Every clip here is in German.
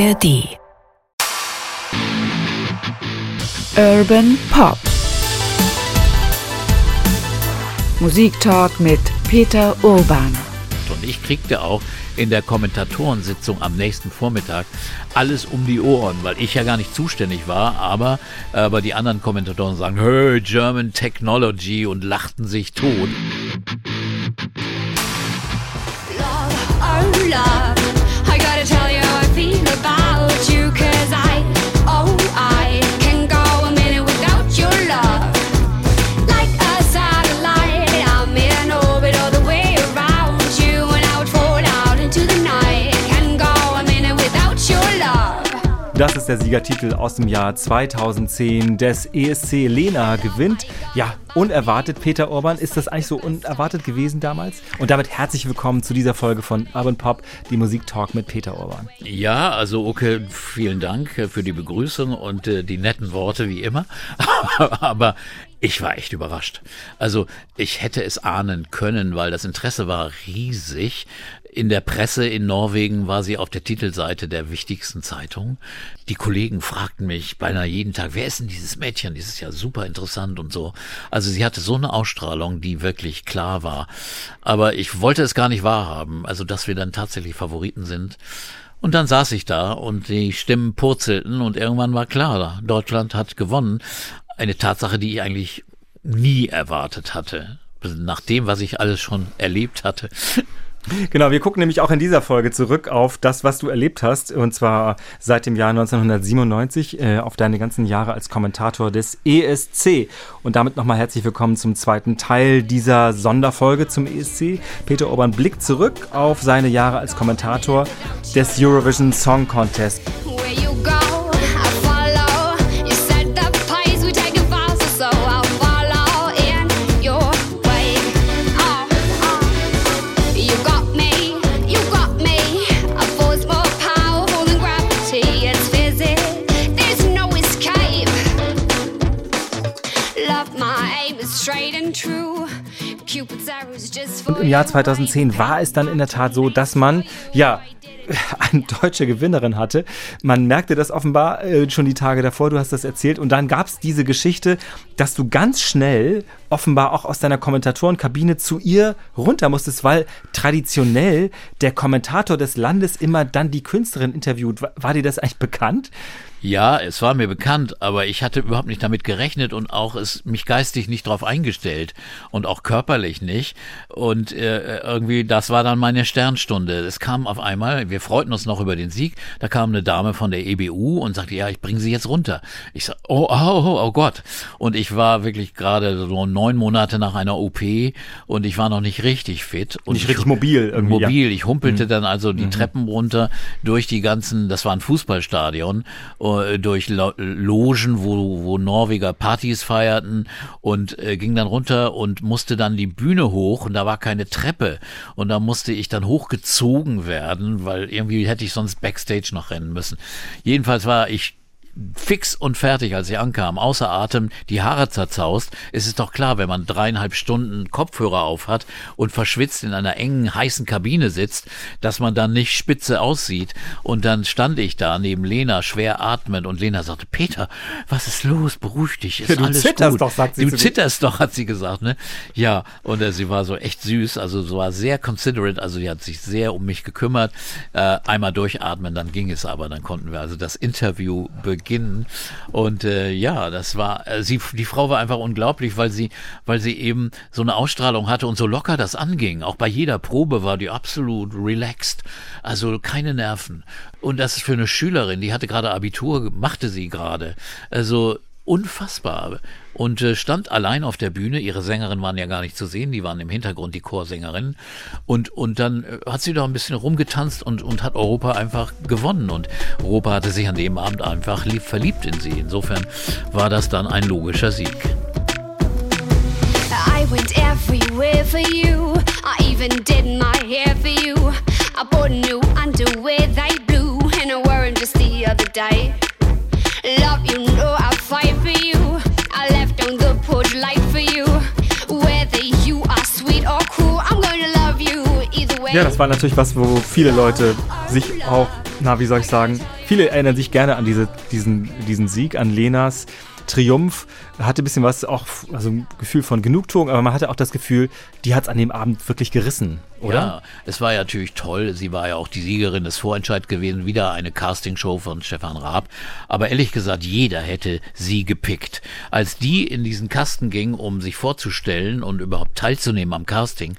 ARD. Urban Pop. Musiktalk mit Peter Urban. Und ich kriegte auch in der Kommentatorensitzung am nächsten Vormittag alles um die Ohren, weil ich ja gar nicht zuständig war, aber, aber die anderen Kommentatoren sagen, hey, German Technology und lachten sich tot. Cause I, Das ist der Siegertitel aus dem Jahr 2010 des ESC. Lena gewinnt. Ja, unerwartet. Peter Orban, ist das eigentlich so unerwartet gewesen damals? Und damit herzlich willkommen zu dieser Folge von Urban Pop, die Musiktalk mit Peter Orban. Ja, also okay, vielen Dank äh, für die Begrüßung und äh, die netten Worte wie immer. Aber ich war echt überrascht. Also ich hätte es ahnen können, weil das Interesse war riesig. In der Presse in Norwegen war sie auf der Titelseite der wichtigsten Zeitung. Die Kollegen fragten mich beinahe jeden Tag, wer ist denn dieses Mädchen? Das ist ja super interessant und so. Also sie hatte so eine Ausstrahlung, die wirklich klar war. Aber ich wollte es gar nicht wahrhaben. Also dass wir dann tatsächlich Favoriten sind. Und dann saß ich da und die Stimmen purzelten und irgendwann war klar, Deutschland hat gewonnen. Eine Tatsache, die ich eigentlich nie erwartet hatte. Nach dem, was ich alles schon erlebt hatte. Genau, wir gucken nämlich auch in dieser Folge zurück auf das, was du erlebt hast, und zwar seit dem Jahr 1997, äh, auf deine ganzen Jahre als Kommentator des ESC. Und damit nochmal herzlich willkommen zum zweiten Teil dieser Sonderfolge zum ESC. Peter Orban blickt zurück auf seine Jahre als Kommentator des Eurovision Song Contest. Jahr 2010 war es dann in der Tat so, dass man, ja, eine deutsche Gewinnerin hatte. Man merkte das offenbar äh, schon die Tage davor, du hast das erzählt. Und dann gab es diese Geschichte, dass du ganz schnell offenbar auch aus deiner Kommentatorenkabine zu ihr runter musstest, weil traditionell der Kommentator des Landes immer dann die Künstlerin interviewt. War, war dir das eigentlich bekannt? Ja, es war mir bekannt, aber ich hatte überhaupt nicht damit gerechnet und auch es mich geistig nicht darauf eingestellt und auch körperlich nicht. Und äh, irgendwie, das war dann meine Sternstunde. Es kam auf einmal, wir freuten uns noch über den Sieg, da kam eine Dame von der EBU und sagte, ja, ich bringe sie jetzt runter. Ich sag, oh, oh, oh, oh Gott. Und ich war wirklich gerade so neun Monate nach einer OP und ich war noch nicht richtig fit. Und Nicht ich, richtig mobil irgendwie, ja. Mobil. Ich humpelte dann also die Treppen runter durch die ganzen, das war ein Fußballstadion, äh, durch Lo Logen, wo, wo Norweger Partys feierten und äh, ging dann runter und musste dann die Bühne hoch und da war keine Treppe und da musste ich dann hochgezogen werden, weil irgendwie hätte ich sonst Backstage noch rennen müssen. Jedenfalls war ich fix und fertig, als ich ankam, außer Atem, die Haare zerzaust, ist es doch klar, wenn man dreieinhalb Stunden Kopfhörer auf hat und verschwitzt in einer engen, heißen Kabine sitzt, dass man dann nicht spitze aussieht. Und dann stand ich da neben Lena, schwer atmend, und Lena sagte, Peter, was ist los? Beruhig dich, ist Ja, du alles zitterst gut. doch, sagt sie Du zitterst doch, hat sie gesagt, ne? Ja, und äh, sie war so echt süß, also sie war sehr considerate, also die hat sich sehr um mich gekümmert. Äh, einmal durchatmen, dann ging es aber, dann konnten wir also das Interview beginnen. Und äh, ja, das war, äh, sie, die Frau war einfach unglaublich, weil sie, weil sie eben so eine Ausstrahlung hatte und so locker das anging. Auch bei jeder Probe war die absolut relaxed, also keine Nerven. Und das ist für eine Schülerin, die hatte gerade Abitur, machte sie gerade. Also unfassbar. Und äh, stand allein auf der Bühne. Ihre Sängerinnen waren ja gar nicht zu sehen, die waren im Hintergrund die Chorsängerinnen. Und, und dann äh, hat sie da ein bisschen rumgetanzt und, und hat Europa einfach gewonnen. Und Europa hatte sich an dem Abend einfach lieb, verliebt in sie. Insofern war das dann ein logischer Sieg. I went everywhere for you. I even did my hair for you. I bought new underwear they blue, and I wore 'em just the other day. Love, you know Ja, das war natürlich was, wo viele Leute sich auch, na, wie soll ich sagen, Viele erinnern sich gerne an diese, diesen, diesen Sieg, an Lenas Triumph. Hatte ein bisschen was, auch also ein Gefühl von Genugtuung, aber man hatte auch das Gefühl, die hat es an dem Abend wirklich gerissen, oder? Ja, es war ja natürlich toll. Sie war ja auch die Siegerin des Vorentscheids gewesen. Wieder eine Castingshow von Stefan Raab. Aber ehrlich gesagt, jeder hätte sie gepickt. Als die in diesen Kasten ging, um sich vorzustellen und überhaupt teilzunehmen am Casting,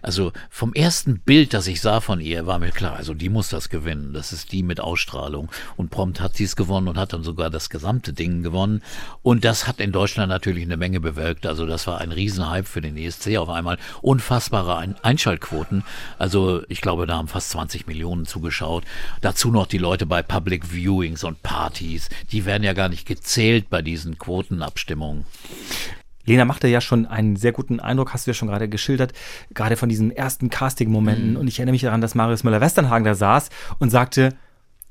also vom ersten Bild, das ich sah von ihr, war mir klar, also die muss das gewinnen. Das ist die mit Ausstrahlung. Und prompt hat sie es gewonnen und hat dann sogar das gesamte Ding gewonnen. Und das hat in Deutschland natürlich eine Menge bewirkt. Also das war ein Riesenhype für den ESC auf einmal. Unfassbare Ein Einschaltquoten. Also ich glaube, da haben fast 20 Millionen zugeschaut. Dazu noch die Leute bei Public Viewings und Partys. Die werden ja gar nicht gezählt bei diesen Quotenabstimmungen. Lena machte ja schon einen sehr guten Eindruck, hast du ja schon gerade geschildert, gerade von diesen ersten Casting-Momenten. Mhm. Und ich erinnere mich daran, dass Marius Müller-Westernhagen da saß und sagte,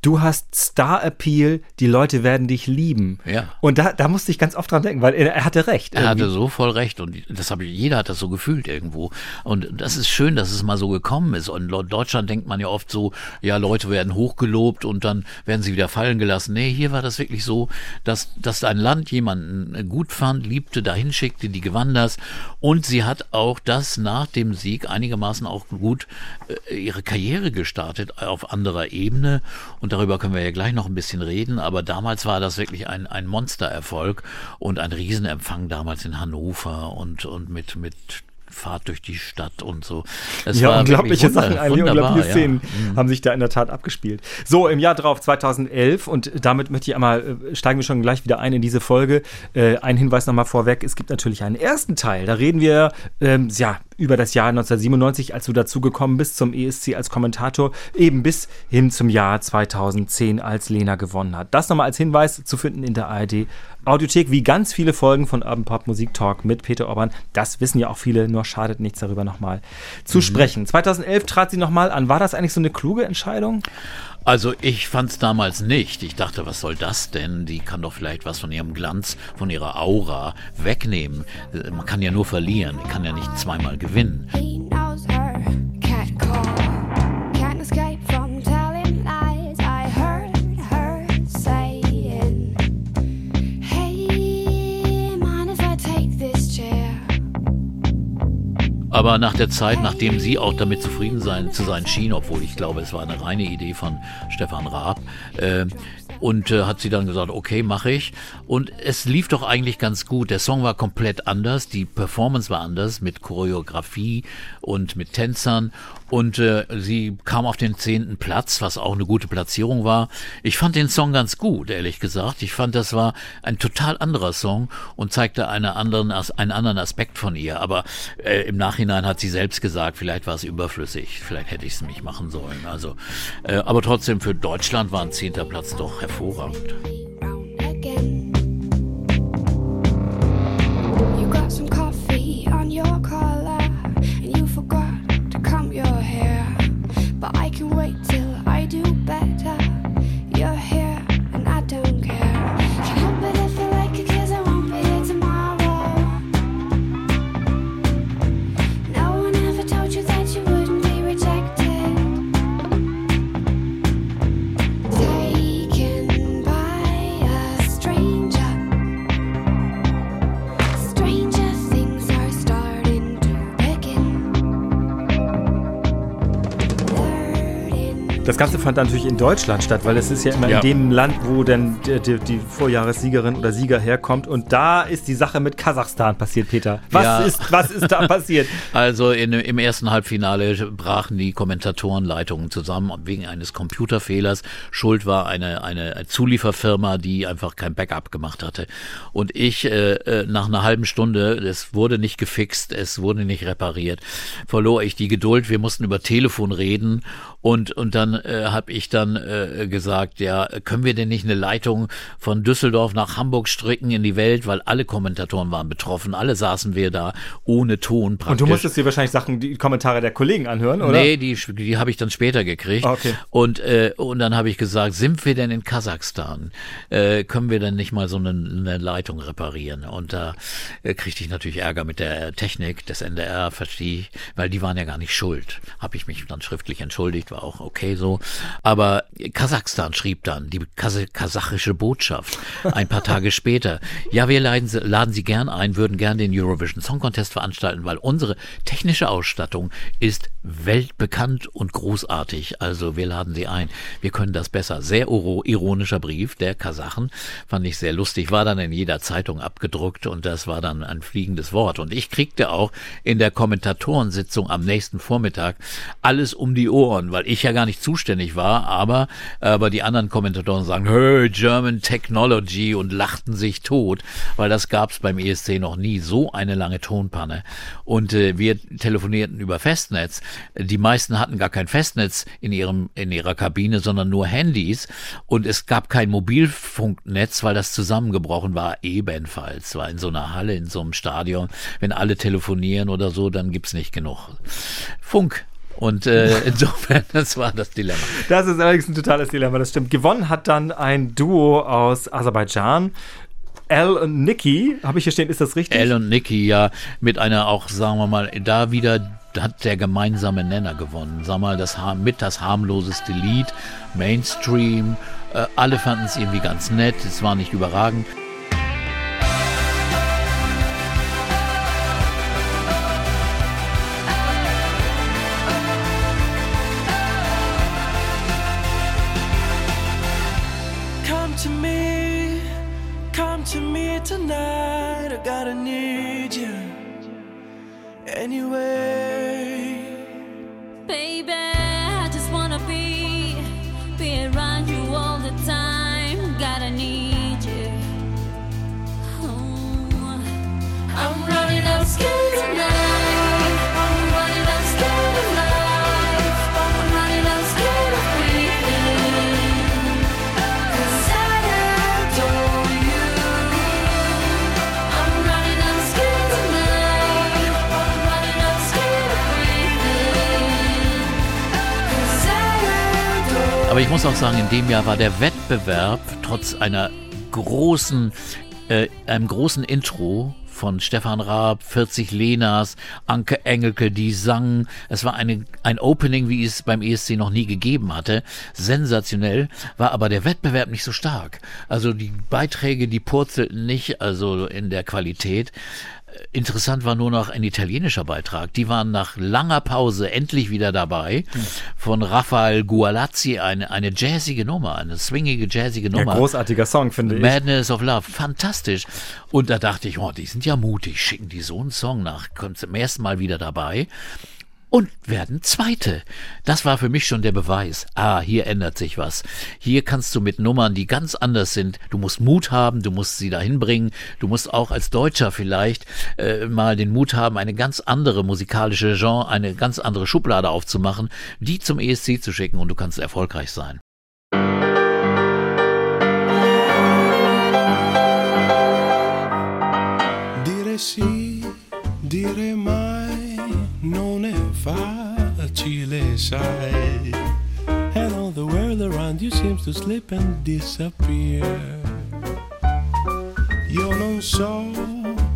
du hast Star-Appeal, die Leute werden dich lieben. Ja. Und da, da musste ich ganz oft dran denken, weil er, er hatte recht. Er hatte irgendwie. so voll recht und das habe ich, jeder hat das so gefühlt irgendwo. Und das ist schön, dass es mal so gekommen ist. Und in Deutschland denkt man ja oft so, ja, Leute werden hochgelobt und dann werden sie wieder fallen gelassen. Nee, hier war das wirklich so, dass, dass ein Land jemanden gut fand, liebte, dahin schickte, die gewann das. Und sie hat auch das nach dem Sieg einigermaßen auch gut äh, ihre Karriere gestartet auf anderer Ebene. Und darüber können wir ja gleich noch ein bisschen reden. Aber damals war das wirklich ein, ein Monstererfolg und ein Riesenempfang damals in Hannover und, und mit, mit Fahrt durch die Stadt und so. Es ja, unglaubliche Sachen, eigentlich unglaubliche ja. Szenen haben sich da in der Tat abgespielt. So, im Jahr drauf, 2011, und damit möchte ich einmal, äh, steigen wir schon gleich wieder ein in diese Folge. Äh, ein Hinweis nochmal vorweg, es gibt natürlich einen ersten Teil, da reden wir, ähm, ja, über das Jahr 1997, als du dazu gekommen bist zum ESC als Kommentator, eben bis hin zum Jahr 2010, als Lena gewonnen hat. Das nochmal als Hinweis zu finden in der ARD Audiothek, wie ganz viele Folgen von Urban Pop Musik Talk mit Peter Orban. Das wissen ja auch viele, nur schadet nichts darüber nochmal zu sprechen. 2011 trat sie nochmal an. War das eigentlich so eine kluge Entscheidung? Also ich fand's damals nicht. Ich dachte, was soll das denn? Die kann doch vielleicht was von ihrem Glanz, von ihrer Aura wegnehmen. Äh, Man kann ja nur verlieren. Die kann ja nicht zweimal gewinnen. Aber nach der Zeit, nachdem sie auch damit zufrieden sein, zu sein schien, obwohl ich glaube, es war eine reine Idee von Stefan Raab, äh, und äh, hat sie dann gesagt, okay, mache ich. Und es lief doch eigentlich ganz gut. Der Song war komplett anders, die Performance war anders mit Choreografie und mit Tänzern. Und äh, sie kam auf den zehnten Platz, was auch eine gute Platzierung war. Ich fand den Song ganz gut, ehrlich gesagt. Ich fand, das war ein total anderer Song und zeigte eine anderen, einen anderen Aspekt von ihr. Aber äh, im Nachhinein hat sie selbst gesagt, vielleicht war es überflüssig. Vielleicht hätte ich es nicht machen sollen. Also, äh, aber trotzdem für Deutschland war ein zehnter Platz doch hervorragend. Das Ganze fand natürlich in Deutschland statt, weil es ist ja immer Ja. in dem Land, wo dann die, die, die Vorjahressiegerin oder Sieger herkommt. Und da ist die Sache mit Kasachstan passiert, Peter. Was, Ja. ist, was ist da passiert? Also in, im ersten Halbfinale brachen die Kommentatorenleitungen zusammen wegen eines Computerfehlers. Schuld war eine, eine Zulieferfirma, die einfach kein Backup gemacht hatte. Und ich äh, äh, nach einer halben Stunde, es wurde nicht gefixt, es wurde nicht repariert, verlor ich die Geduld. Wir mussten über Telefon reden und, und dann äh, habe ich dann äh, gesagt, ja, können wir denn nicht eine Leitung von Düsseldorf nach Hamburg stricken in die Welt, weil alle Kommentatoren waren betroffen, alle saßen wir da ohne Ton praktisch. Und du musstest dir wahrscheinlich Sachen, die Kommentare der Kollegen anhören, oder? Nee, die, die habe ich dann später gekriegt. Ah, okay. Und, äh, und dann habe ich gesagt, sind wir denn in Kasachstan? Äh, können wir denn nicht mal so eine, eine Leitung reparieren? Und da äh, kriegte ich natürlich Ärger mit der Technik des NDR, verstehe ich, weil die waren ja gar nicht schuld. Habe ich mich dann schriftlich entschuldigt, war auch okay so. Aber Kasachstan schrieb dann, die Kas kasachische Botschaft, ein paar Tage später, ja, wir laden, Sie- laden Sie gern ein, würden gern den Eurovision Song Contest veranstalten, weil unsere technische Ausstattung ist weltbekannt und großartig. Also wir laden Sie ein. Wir können das besser. Sehr iro- ironischer Brief der Kasachen. Fand ich sehr lustig. War dann in jeder Zeitung abgedruckt und das war dann ein fliegendes Wort. Und ich kriegte auch in der Kommentatorensitzung am nächsten Vormittag alles um die Ohren, weil ich ja gar nicht zuständig war, aber, aber die anderen Kommentatoren sagen, hey, German Technology und lachten sich tot, weil das gab's beim ESC noch nie. So eine lange Tonpanne. Und äh, wir telefonierten über Festnetz. Die meisten hatten gar kein Festnetz in ihrem in ihrer Kabine, sondern nur Handys und es gab kein Mobilfunknetz, weil das zusammengebrochen war ebenfalls. War in so einer Halle in so einem Stadion, wenn alle telefonieren oder so, dann gibt's nicht genug Funk. Und äh, insofern, das war das Dilemma. Das ist allerdings ein totales Dilemma, das stimmt. Gewonnen hat dann ein Duo aus Aserbaidschan. Al und Nikki, habe ich hier stehen, ist das richtig? Elle und Nicky ja mit einer auch, sagen wir mal, da wieder hat der gemeinsame Nenner gewonnen. Sag mal, das mit das harmloseste Lied, Mainstream. Äh, alle fanden es irgendwie ganz nett. Es war nicht überragend. Anyway. Baby, I just wanna be, be around you all the time. Gotta need you. Oh. I'm running out scared tonight. Muss auch sagen, in dem Jahr war der Wettbewerb trotz einer großen, äh, einem großen Intro von Stefan Raab, 40 Lenas, Anke Engelke, die sangen. Es war eine, ein Opening, wie es beim ESC noch nie gegeben hatte. Sensationell, war aber der Wettbewerb nicht so stark. Also die Beiträge, die purzelten nicht, also in der Qualität. Interessant war nur noch ein italienischer Beitrag. Die waren nach langer Pause endlich wieder dabei. Von Rafael Gualazzi, eine, eine jazzige Nummer, eine swingige, jazzige Ein Nummer. großartiger Song, finde ich. Madness of Love, fantastisch. Und da dachte ich, oh, die sind ja mutig, schicken die so einen Song nach, kommt zum ersten Mal wieder dabei und werden Zweite. Das war für mich schon der Beweis. Ah, hier ändert sich was. Hier kannst du mit Nummern, die ganz anders sind, du musst Mut haben, du musst sie dahin bringen, du musst auch als Deutscher vielleicht äh, mal den Mut haben, eine ganz andere musikalische Genre, eine ganz andere Schublade aufzumachen, die zum ESC zu schicken und du kannst erfolgreich sein. Dire sì, dire non è facile, sai. And all the world around you seems to slip and disappear. Io non so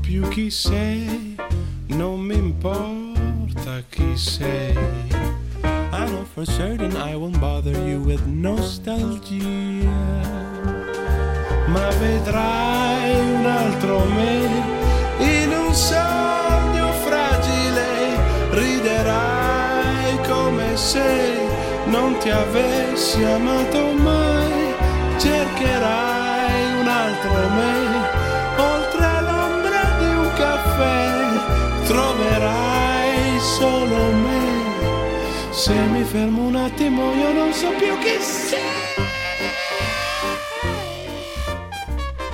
più chi sei, non mi importa chi sei. I know for certain I won't bother you with nostalgia ma vedrai un altro me in un sogno riderai come se non ti avessi amato mai, cercherai un altro me, oltre l'ombra di un caffè, troverai solo me. Se mi fermo un attimo io non so più chi sei.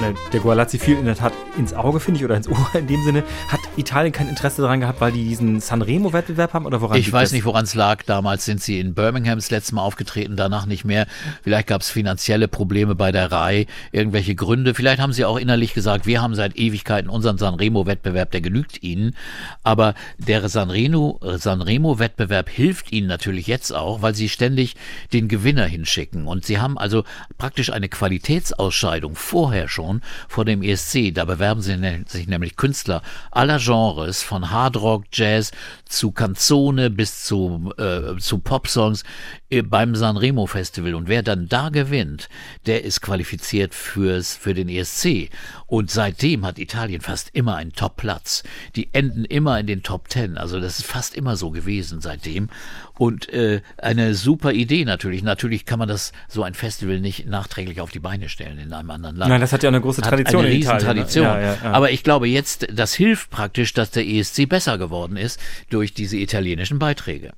Ne, Der Gualazzi fiel in der Tat ins Auge, finde ich, oder ins Ohr in dem Sinne. Hat Italien kein Interesse daran gehabt, weil die diesen Sanremo-Wettbewerb haben oder woran Ich weiß das? nicht, woran es lag. Damals sind sie in Birmingham das letzte Mal aufgetreten, danach nicht mehr. Vielleicht gab es finanzielle Probleme bei der Rai, irgendwelche Gründe. Vielleicht haben sie auch innerlich gesagt, wir haben seit Ewigkeiten unseren Sanremo-Wettbewerb, der genügt ihnen. Aber der Sanremo- Sanremo-Wettbewerb hilft ihnen natürlich jetzt auch, weil sie ständig den Gewinner hinschicken. Und sie haben also praktisch eine Qualitätsausscheidung vorher schon Station vor dem ESC. Da bewerben ne- sich nämlich Künstler aller Genres, von Hardrock, Jazz zu Canzone bis zu, äh, zu Popsongs beim Sanremo Festival. Und wer dann da gewinnt, der ist qualifiziert fürs, für den ESC. Und seitdem hat Italien fast immer einen Top-Platz. Die enden immer in den Top Ten. Also das ist fast immer so gewesen seitdem. Und äh, eine super Idee natürlich. Natürlich kann man das so ein Festival nicht nachträglich auf die Beine stellen in einem anderen Land. Nein, das hat ja eine große Tradition Hat eine in Italien, ne? Riesentradition. Ja, ja, ja. Aber ich glaube jetzt, das hilft praktisch, dass der ESC besser geworden ist durch diese italienischen Beiträge.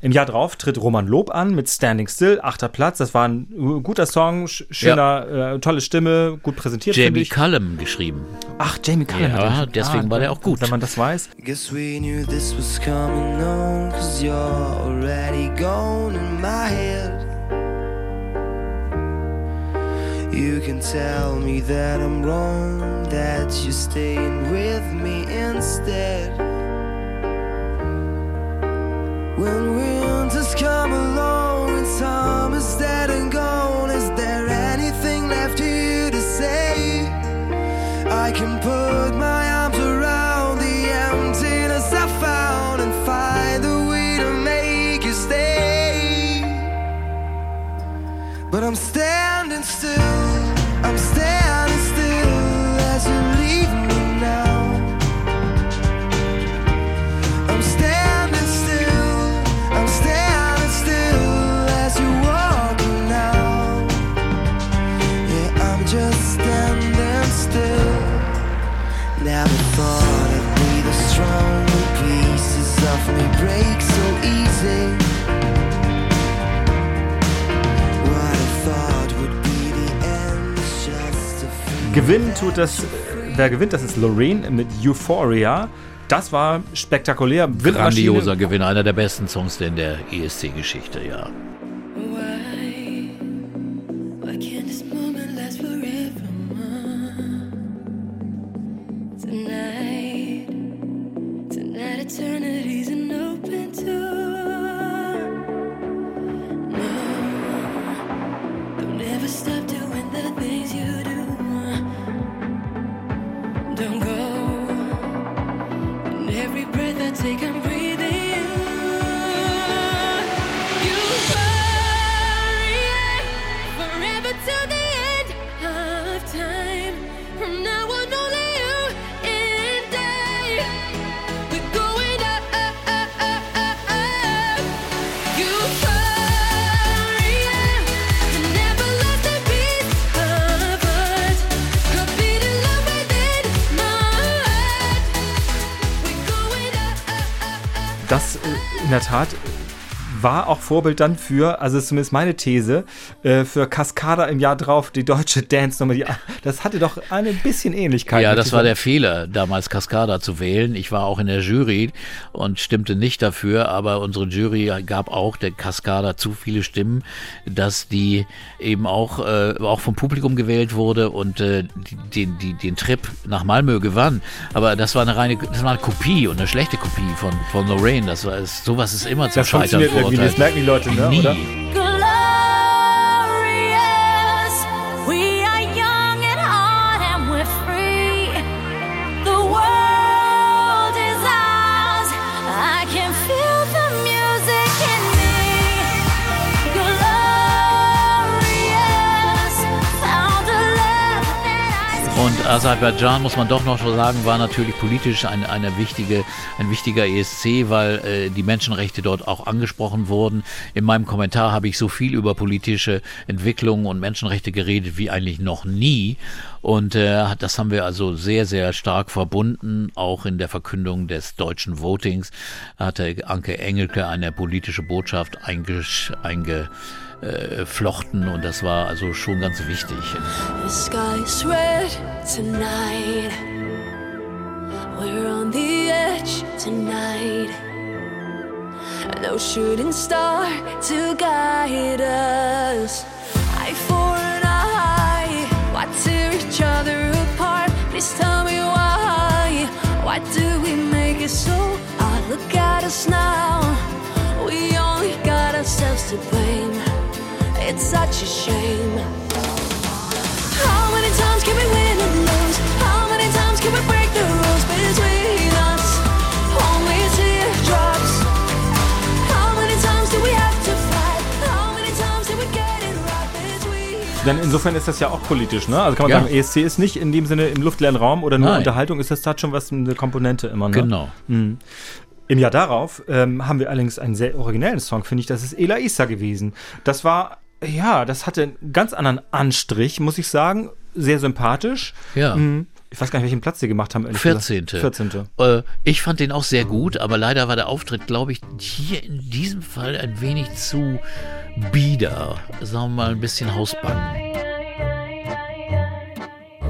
Im Jahr drauf tritt Roman Lob an mit Standing Still, achter Platz. Das war ein guter Song, sch- schöner, äh, tolle Stimme, gut präsentiert. Jamie ich. Cullum geschrieben. Ach, Jamie Cullum. Ja, hat deswegen war der auch gut. Wenn man das weiß. Guess we knew this was coming on, cause you're already gone in my head. You can tell me that I'm wrong, that you're staying with me instead. When winters Gewinnen tut das, wer gewinnt, das ist Lorraine mit Euphoria. Das war spektakulär. Windmaschine. Grandioser Gewinn, einer der besten Songs in der ESC-Geschichte, ja. War auch Vorbild dann für, also ist zumindest meine These, äh, für Cascada im Jahr drauf, die deutsche Dance-Nummer. Die, das hatte doch ein bisschen Ähnlichkeit. Ja, das war der Fehler, damals Cascada zu wählen. Ich war auch in der Jury und stimmte nicht dafür, aber unsere Jury gab auch der Cascada zu viele Stimmen, dass die eben auch, äh, auch vom Publikum gewählt wurde und äh, den, die, den Trip nach Malmö gewann. Aber das war eine reine, das war eine Kopie und eine schlechte Kopie von, von Lorraine. Das war, sowas ist immer zum Das Scheitern funktioniert irgendwie, das merken die Leute, ne, oder? Und Aserbaidschan, muss man doch noch so sagen, war natürlich politisch ein, eine wichtige, ein wichtiger ESC, weil äh, die Menschenrechte dort auch angesprochen wurden. In meinem Kommentar habe ich so viel über politische Entwicklungen und Menschenrechte geredet wie eigentlich noch nie. Und äh, das haben wir also sehr, sehr stark verbunden. Auch in der Verkündung des deutschen Votings hatte Anke Engelke eine politische Botschaft eingesch- einge äh, flochten und das war also schon ganz wichtig. The sky's red tonight. We're on the edge tonight. No shooting star to guide us. Eye for an eye. Why tear each other apart? Please tell me why. Why do we make it so hard? Look at us now. We only got ourselves to blame it's such a shame. How many times can we win and lose? How many times can we break the rules between us? Only teardrops. How many times do we have to fight? How many times did we get it right between Denn insofern ist das ja auch politisch, ne? Also kann man Ja. sagen, ESC ist nicht in dem Sinne im luftleeren Raum oder nur Nein. Unterhaltung, ist das da schon was eine Komponente immer, ne? Genau. Mhm. Im Jahr darauf ähm, haben wir allerdings einen sehr originellen Song, finde ich. Das ist Ela Issa gewesen. Das war ja, das hatte einen ganz anderen Anstrich, muss ich sagen. Sehr sympathisch. Ja. Mhm. Ich weiß gar nicht, welchen Platz sie gemacht haben. ehrlich gesagt. 14. 14. Äh, ich fand den auch sehr gut, aber leider war der Auftritt, glaube ich, hier in diesem Fall ein wenig zu bieder. Sagen wir mal ein bisschen Hausbangen.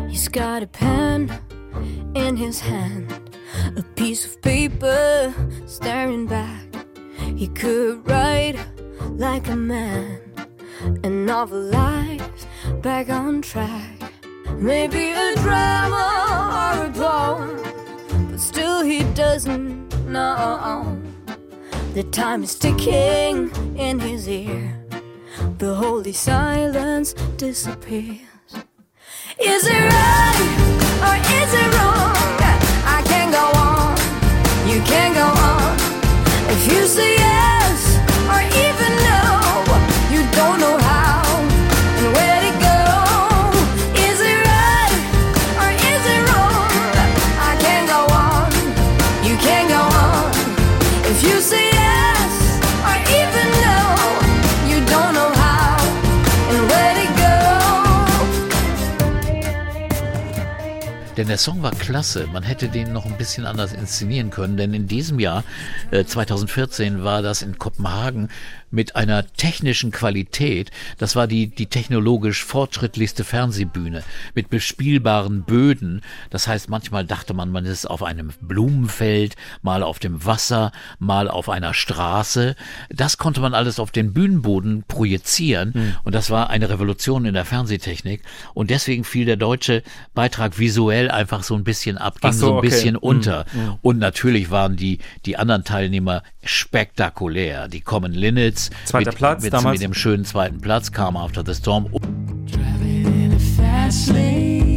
He's got a pen in his hand, a piece of paper staring back. He could write like a man, a novel life back on track. Maybe a drama or a poem, but still he doesn't know. The time is ticking in his ear. The holy silence disappears. Is it right or is it wrong? I can't go on, you can't go on. If you say yes or even Denn der Song war klasse. Man hätte den noch ein bisschen anders inszenieren können. Denn in diesem Jahr, äh, 2014, war das in Kopenhagen mit einer technischen Qualität. Das war die, die technologisch fortschrittlichste Fernsehbühne mit bespielbaren Böden. Das heißt, manchmal dachte man, man ist auf einem Blumenfeld, mal auf dem Wasser, mal auf einer Straße. Das konnte man alles auf den Bühnenboden projizieren. Und das war eine Revolution in der Fernsehtechnik. Und deswegen fiel der deutsche Beitrag visuell einfach so ein bisschen ab, ging so, so ein okay. bisschen Mhm, unter. Und natürlich waren die, die anderen Teilnehmer spektakulär. Die Common Linnets Zweiter mit, Platz mit, damals. mit dem schönen zweiten Platz, Karma After the Storm. Driving in a fast lane,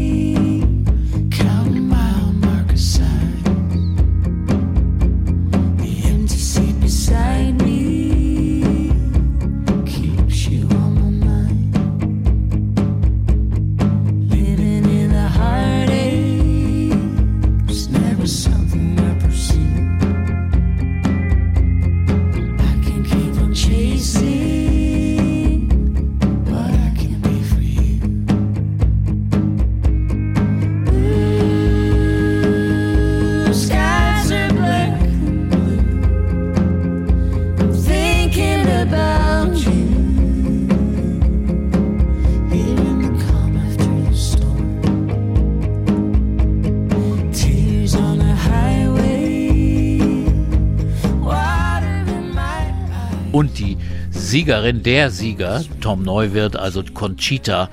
Siegerin, der Sieger, Tom Neuwirth, also Conchita,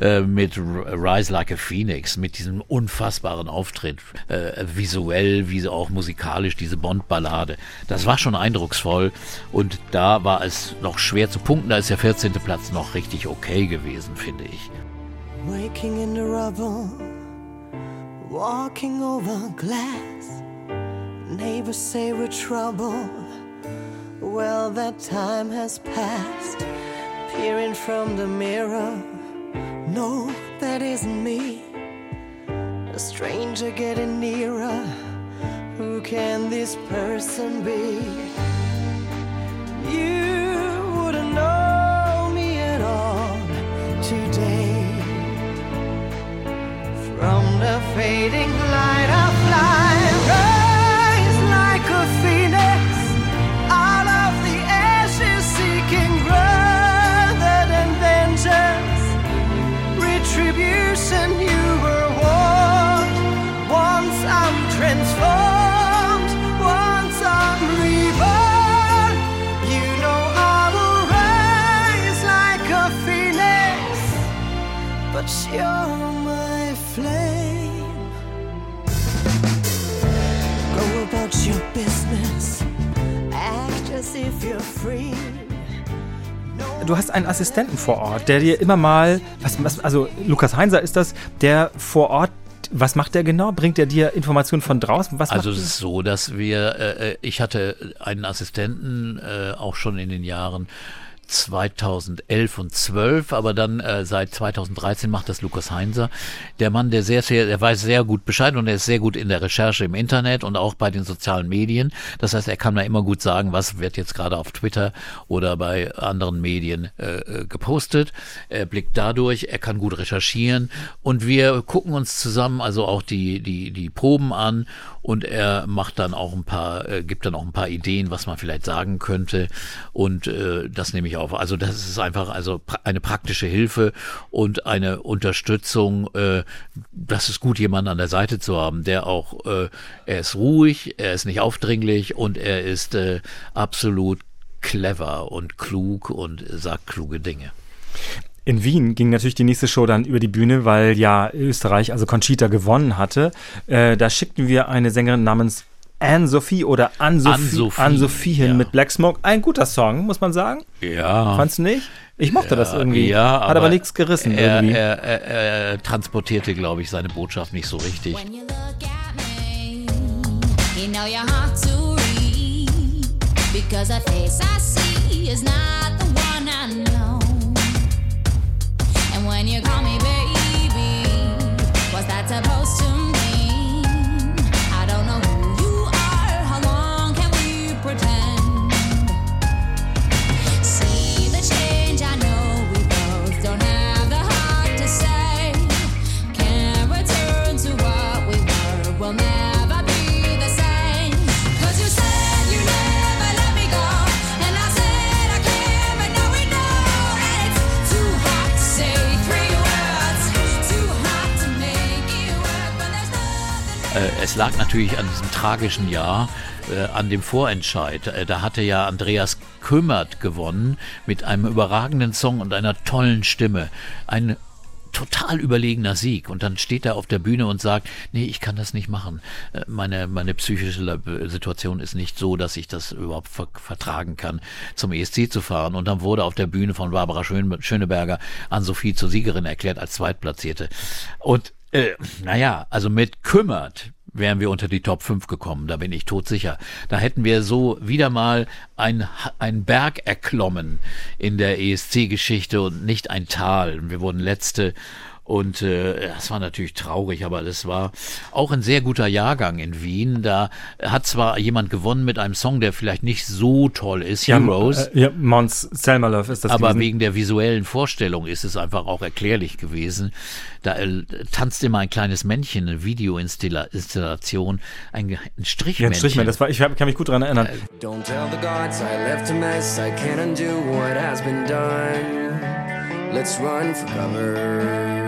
äh, mit Rise Like a Phoenix, mit diesem unfassbaren Auftritt, äh, visuell wie auch musikalisch, diese Bond-Ballade. Das war schon eindrucksvoll und da war es noch schwer zu punkten, da ist der 14. Platz noch richtig okay gewesen, finde ich. Waking in the rubble, walking over glass. Neighbors say we're trouble. Well, that time has passed. Peering from the mirror, no, that isn't me. A stranger getting nearer. Who can this person be? Du hast einen Assistenten vor Ort, der dir immer mal, was, was, also Lukas Heinser ist das, der vor Ort, was macht der genau? Bringt er dir Informationen von draußen? Was Also es ist so, dass wir, äh, äh, ich hatte einen Assistenten äh, auch schon in den Jahren 2011 und 12, aber dann äh, seit 2013 macht das Lukas Heinzer. Der Mann, der sehr, sehr, der weiß sehr gut Bescheid und er ist sehr gut in der Recherche im Internet und auch bei den sozialen Medien. Das heißt, er kann da immer gut sagen, was wird jetzt gerade auf Twitter oder bei anderen Medien äh, äh, gepostet. Er blickt dadurch, er kann gut recherchieren und wir gucken uns zusammen also auch die, die, die Proben an und er macht dann auch ein paar, äh, gibt dann auch ein paar Ideen, was man vielleicht sagen könnte und äh, das nehme ich auf. Also das ist einfach also pra eine praktische Hilfe und eine Unterstützung. Äh, das ist gut, jemanden an der Seite zu haben, der auch, äh, er ist ruhig, er ist nicht aufdringlich und er ist äh, absolut clever und klug und sagt kluge Dinge. In Wien ging natürlich die nächste Show dann über die Bühne, weil ja Österreich, also Conchita, gewonnen hatte. Äh, da schickten wir eine Sängerin namens Anne-Sophie oder Anne-Sophie Anne-Sophie, Anne-Sophie hin ja. mit Black Smoke. Ein guter Song, muss man sagen. Ja. Fandst du nicht? Ich mochte das irgendwie. Ja, Hat aber, nichts gerissen er, irgendwie. Er, er, er transportierte, glaube ich, seine Botschaft nicht so richtig. When you look at me, you know you're hard to read. Because the face I see is not the when you call me baby, es lag natürlich an diesem tragischen Jahr, äh, an dem Vorentscheid. Äh, da hatte ja Andreas Kümmert gewonnen mit einem überragenden Song und einer tollen Stimme. Ein total überlegener Sieg und dann steht er auf der Bühne und sagt, nee, ich kann das nicht machen. Äh, Meine, meine psychische Situation ist nicht so, dass ich das überhaupt ver vertragen kann, zum ESC zu fahren. Und dann wurde auf der Bühne von Barbara Schön Schöneberger an Sophie zur Siegerin erklärt als Zweitplatzierte. Und äh, naja, also mit kümmert wären wir unter die Top 5 gekommen, da bin ich todsicher. Da hätten wir so wieder mal ein, ein Berg erklommen in der ESC-Geschichte und nicht ein Tal. Wir wurden Letzte und äh, das war natürlich traurig, aber das war auch ein sehr guter Jahrgang in Wien. Da hat zwar jemand gewonnen mit einem Song, der vielleicht nicht so toll ist, Heroes. Äh, ja, Mons Selmalov ist das Aber gewesen. wegen der visuellen Vorstellung ist es einfach auch erklärlich gewesen. Da äh, tanzt immer ein kleines Männchen, eine Videoinstallation, ein, ein Strichmännchen. Ja, ein Strichmann, das war, ich hab- kann mich gut daran erinnern. Don't tell the gods I left a mess. I can't undo what has been done. Let's run for cover.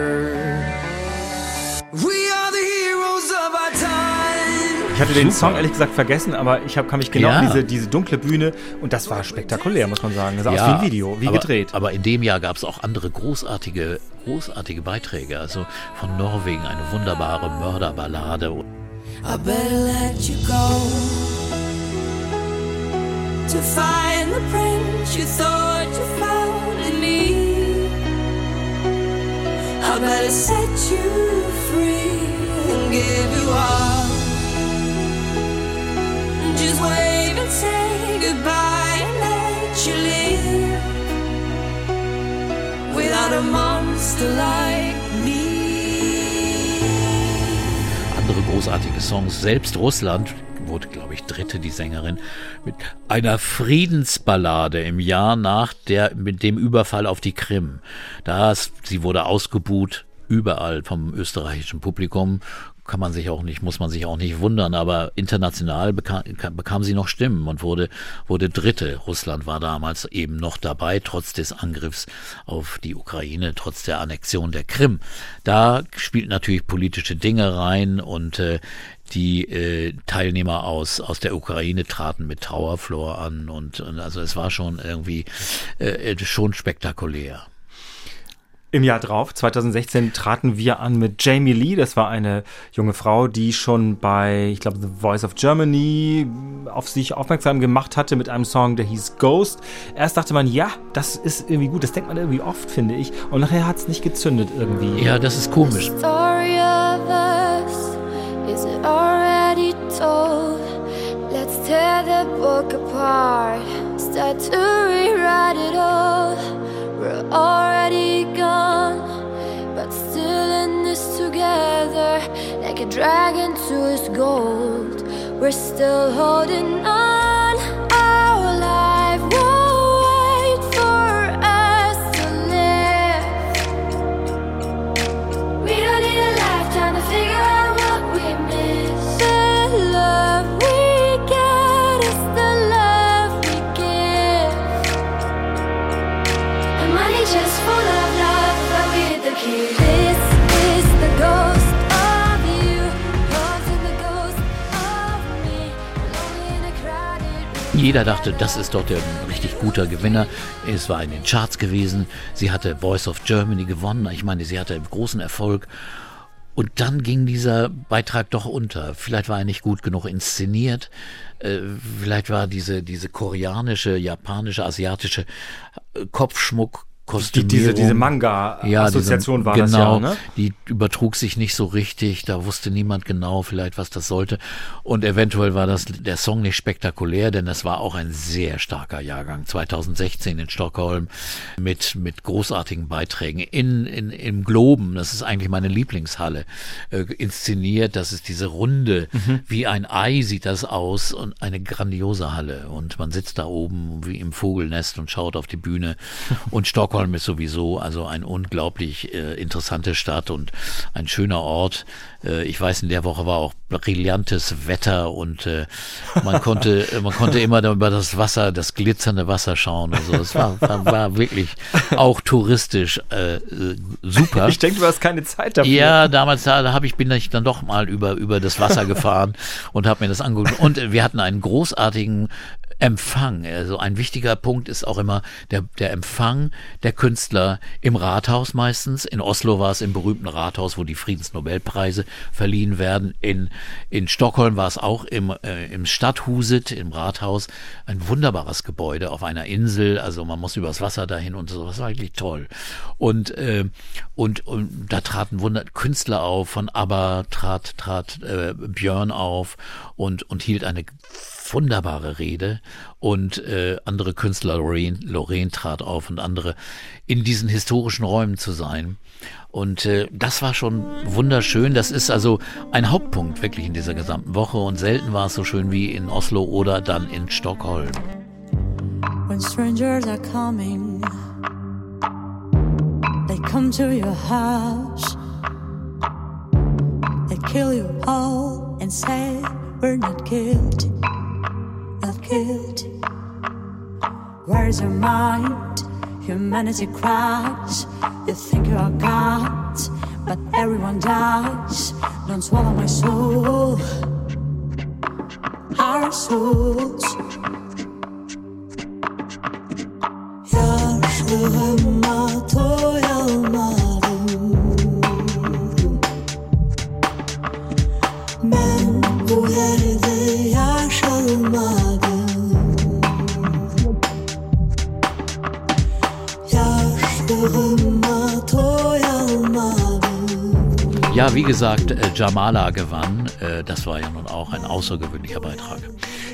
Hatte den. Song ehrlich gesagt vergessen, aber ich hab, kann mich genau Ja. an diese, diese dunkle Bühne und das war spektakulär, muss man sagen. Das sah aus wie ein Video, wie aber, gedreht. Aber in dem Jahr gab es auch andere großartige, großartige Beiträge. Also von Norwegen eine wunderbare Mörderballade. I better let you go to find the prince you thought you found in me. I better set you free and give you all. Andere großartige Songs. Selbst Russland wurde, glaube ich, dritte, die Sängerin, mit einer Friedensballade im Jahr nach der, mit dem Überfall auf die Krim. Da, sie wurde ausgebuht, überall vom österreichischen Publikum. Kann man sich auch nicht, muss man sich auch nicht wundern, aber international bekam, bekam sie noch Stimmen und wurde, wurde Dritte. Russland war damals eben noch dabei, trotz des Angriffs auf die Ukraine, trotz der Annexion der Krim. Da spielt natürlich politische Dinge rein und äh, die äh, Teilnehmer aus, aus der Ukraine traten mit Towerfloor an und, und also es war schon irgendwie äh, schon spektakulär. Im Jahr drauf, 2016, traten wir an mit Jamie Lee. Das war eine junge Frau, die schon bei, ich glaube, The Voice of Germany auf sich aufmerksam gemacht hatte mit einem Song, der hieß Ghost. Erst dachte man, ja, das ist irgendwie gut. Das denkt man irgendwie oft, finde ich. Und nachher hat es nicht gezündet irgendwie. Ja, das ist komisch. story of us is it already told let's tear the book apart start to rewrite it all we're already gone but still in this together like a dragon to its gold. We're still holding on Jeder dachte, das ist doch der richtig guter Gewinner. Es war in den Charts gewesen. Sie hatte Voice of Germany gewonnen. Ich meine, sie hatte großen Erfolg. Und dann ging dieser Beitrag doch unter. Vielleicht war er nicht gut genug inszeniert. Äh, vielleicht war diese, diese koreanische, japanische, asiatische äh, Kopfschmuck, Die, Kostümierung, diese diese Manga-Assoziation diese- war genau, das ja, ne? Die übertrug sich nicht so richtig, da wusste niemand genau vielleicht, was das sollte. Und eventuell war das der Song nicht spektakulär, denn das war auch ein sehr starker Jahrgang. 2016 in Stockholm mit, mit großartigen Beiträgen in, in, im Globen, das ist eigentlich meine Lieblingshalle, äh, inszeniert. Das ist diese Runde, wie ein Ei sieht das aus und eine grandiose Halle. Und man sitzt da oben wie im Vogelnest und schaut auf die Bühne. Und Stockholm ist sowieso also ein unglaublich äh, interessante Stadt und ein schöner Ort. Äh, ich weiß, in der Woche war auch brillantes Wetter und äh, man konnte man konnte immer über das Wasser, das glitzernde Wasser schauen. Also es war, war, war wirklich auch touristisch äh, äh, super. Ich denke, du hast keine Zeit dafür. Ja, damals da, da habe ich bin ich dann doch mal über über das Wasser gefahren und habe mir das angeguckt und wir hatten einen großartigen Empfang. Also ein wichtiger Punkt ist auch immer der der Empfang der Künstler im Rathaus meistens. In Oslo war es im berühmten Rathaus, wo die Friedensnobelpreise verliehen werden. In in Stockholm war es auch im äh, im Stadthuset im Rathaus ein wunderbares Gebäude auf einer Insel. Also man muss übers Wasser dahin und so. Das war eigentlich toll. Und äh, und, und da traten Wunder Künstler auf, von ABBA trat, trat äh, Björn auf und, und hielt eine wunderbare Rede und äh, andere Künstler, Lorraine, Lorraine trat auf und andere in diesen historischen Räumen zu sein. Und äh, das war schon wunderschön. Das ist also ein Hauptpunkt wirklich in dieser gesamten Woche und selten war es so schön wie in Oslo oder dann in Stockholm. when strangers are coming. They come to your house. They kill you all and say we're not guilty, not guilty. Where's your mind? Humanity cries. You think you are God, but everyone dies. Don't swallow my soul. Our souls. Yaşlığıma doyamadım Ja, wie gesagt, äh, Jamala gewann. Äh, das war ja nun auch ein außergewöhnlicher Beitrag.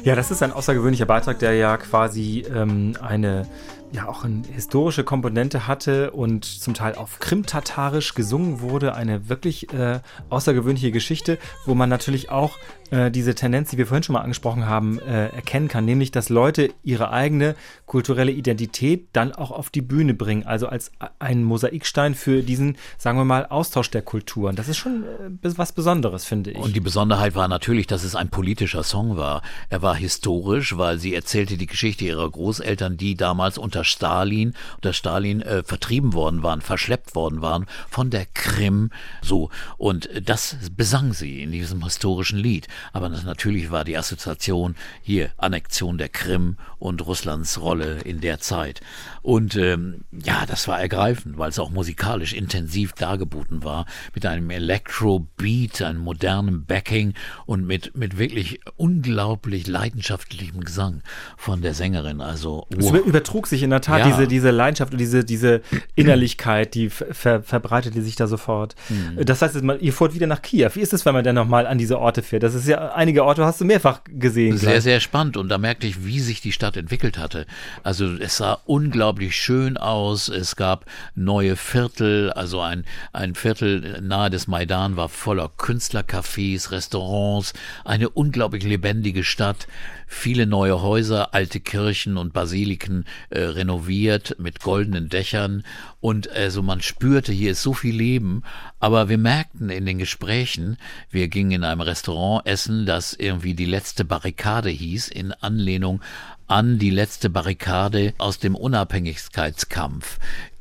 Ja, das ist ein außergewöhnlicher Beitrag, der ja quasi ähm, eine ja auch eine historische Komponente hatte und zum Teil auf Krimtatarisch gesungen wurde. Eine wirklich äh, außergewöhnliche Geschichte, wo man natürlich auch äh, diese Tendenz, die wir vorhin schon mal angesprochen haben, äh, erkennen kann, nämlich dass Leute ihre eigene kulturelle Identität dann auch auf die Bühne bringen, also als ein Mosaikstein für diesen, sagen wir mal, Austausch der Kulturen. Das ist schon äh, was Besonderes, finde ich. Und die Besonderheit war natürlich, dass es ein politischer Song war. Er war historisch, weil sie erzählte die Geschichte ihrer Großeltern, die damals unter unter Stalin, unter Stalin äh, vertrieben worden waren, verschleppt worden waren von der Krim. So. Und das besang sie in diesem historischen Lied. Aber das, natürlich war die Assoziation hier Annexion der Krim und Russlands Rolle in der Zeit. Und ähm, ja, das war ergreifend, weil es auch musikalisch intensiv dargeboten war, mit einem Electro-Beat, einem modernen Backing und mit, mit wirklich unglaublich leidenschaftlichem Gesang von der Sängerin. Also, Es über- übertrug sich in der Tat Ja. diese, diese Leidenschaft und diese, diese Innerlichkeit, die ver ver verbreitete sich da sofort. Mhm. Das heißt, ihr fuhrt wieder nach Kiew. Wie ist es, wenn man dann nochmal an diese Orte fährt? Das ist ja, einige Orte hast du mehrfach gesehen. Sehr, gleich. sehr spannend und da merkte ich, wie sich die Stadt entwickelt hatte. Also es sah unglaublich schön aus. Es gab neue Viertel, also ein, ein Viertel nahe des Maidan war voller Künstlercafés, Restaurants, eine unglaublich lebendige Stadt. Viele neue Häuser, alte Kirchen und Basiliken äh, renoviert mit goldenen Dächern. Und also man spürte, hier ist so viel Leben, aber wir merkten in den Gesprächen, wir gingen in einem Restaurant essen, das irgendwie die letzte Barrikade hieß, in Anlehnung an die letzte Barrikade aus dem Unabhängigkeitskampf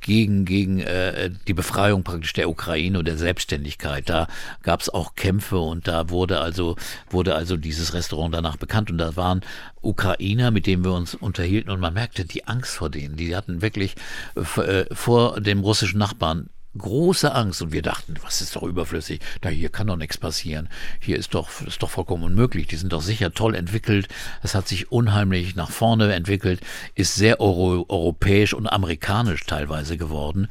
gegen, gegen äh, die Befreiung praktisch der Ukraine und der Selbstständigkeit. Da gab es auch Kämpfe und da wurde also, wurde also dieses Restaurant danach bekannt. Und da waren Ukrainer, mit denen wir uns unterhielten und man merkte die Angst vor denen. Die hatten wirklich äh, f- äh, vor dem russischen Nachbarn große Angst und wir dachten, was ist doch überflüssig? Da hier kann doch nichts passieren. Hier ist doch ist doch vollkommen unmöglich. Die sind doch sicher toll entwickelt. Es hat sich unheimlich nach vorne entwickelt, ist sehr euro europäisch und amerikanisch teilweise geworden.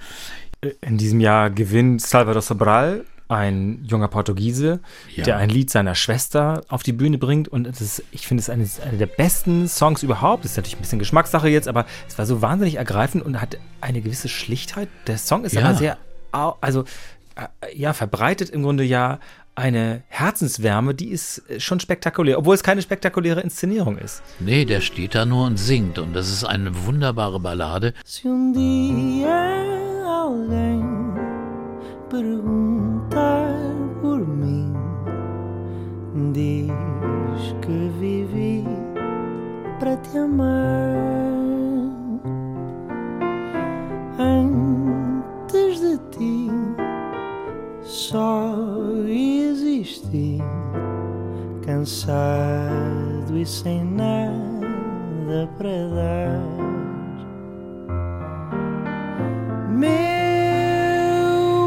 In diesem Jahr gewinnt Salvador Sobral, ein junger Portugiese, Ja. der ein Lied seiner Schwester auf die Bühne bringt. Und es ist, ich finde es eine, eine der besten Songs überhaupt. Das ist natürlich ein bisschen Geschmackssache jetzt, aber es war so wahnsinnig ergreifend und hat eine gewisse Schlichtheit. Der Song ist Ja. aber sehr, also äh, ja, verbreitet im Grunde ja eine Herzenswärme, die ist äh, schon spektakulär, obwohl es keine spektakuläre Inszenierung ist. Nee, der steht da nur und singt und das ist eine wunderbare Ballade. Dia só existi, cansado e sem nada para dar. Meu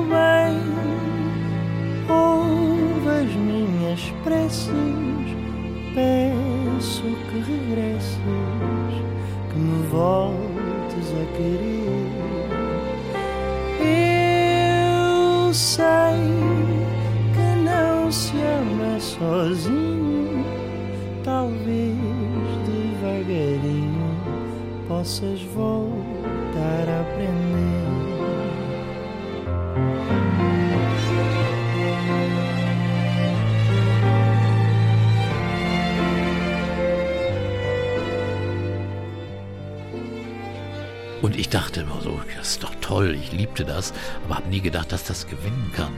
bem, ouve as minhas preces, peço que regresses, que me voltes a querer. Eu sei que não se ama sozinho, talvez devagarinho possas voltar a aprender. Ich dachte immer so, das ist doch toll, ich liebte das, aber habe nie gedacht, dass das gewinnen kann.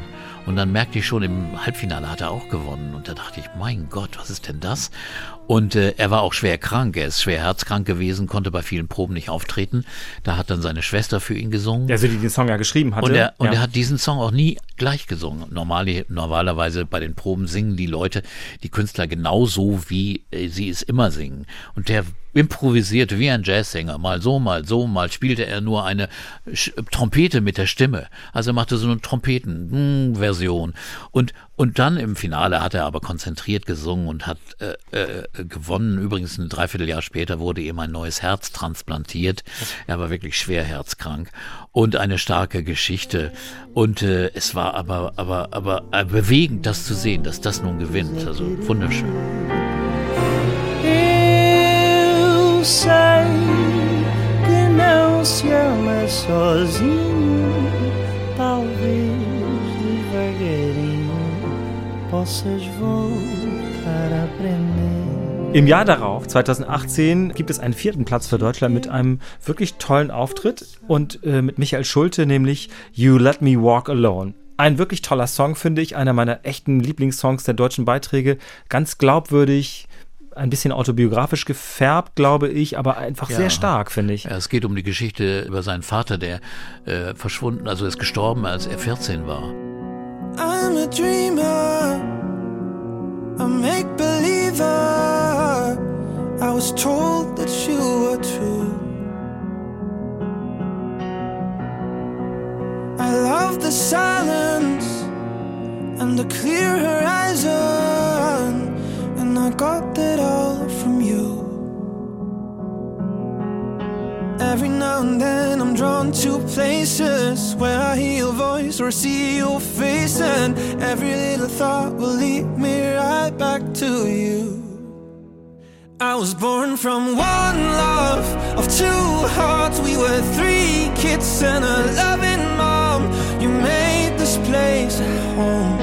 Und dann merkte ich schon, im Halbfinale hat er auch gewonnen. Und da dachte ich, mein Gott, was ist denn das? Und äh, er war auch schwer krank, er ist schwer herzkrank gewesen, konnte bei vielen Proben nicht auftreten. Da hat dann seine Schwester für ihn gesungen. Also die den Song ja geschrieben hatte. Und, er, und ja. er hat diesen Song auch nie gleich gesungen. Normale, normalerweise bei den Proben singen die Leute, die Künstler genauso, wie äh, sie es immer singen. Und der improvisierte wie ein Jazzsänger. Mal so, mal so, mal spielte er nur eine Sch Trompete mit der Stimme. Also er machte so eine Trompeten-Version. Und, und dann im Finale hat er aber konzentriert gesungen und hat äh, äh, gewonnen. Übrigens ein Dreivierteljahr später wurde ihm ein neues Herz transplantiert. Er war wirklich schwer herzkrank und eine starke Geschichte. Und äh, es war aber, aber, aber äh, bewegend, das zu sehen, dass das nun gewinnt. Also wunderschön. Sei que não se ama sozinho, possas voltar a aprender. Im Jahr darauf, 2018, gibt es einen vierten Platz für Deutschland mit einem wirklich tollen Auftritt und äh, mit Michael Schulte, nämlich You Let Me Walk Alone. Ein wirklich toller Song, finde ich, einer meiner echten Lieblingssongs der deutschen Beiträge. Ganz glaubwürdig, ein bisschen autobiografisch gefärbt, glaube ich, aber einfach Ja. sehr stark, finde ich. Ja, es geht um die Geschichte über seinen Vater, der äh, verschwunden, also ist gestorben, als er 14 war. I'm a dreamer, a make believer. I was told that you were true. I love the silence and the clear horizon, and I got that all Every now and then I'm drawn to places where I hear your voice or see your face, and every little thought will lead me right back to you. I was born from one love of two hearts. We were three kids and a loving mom. You made this place a home,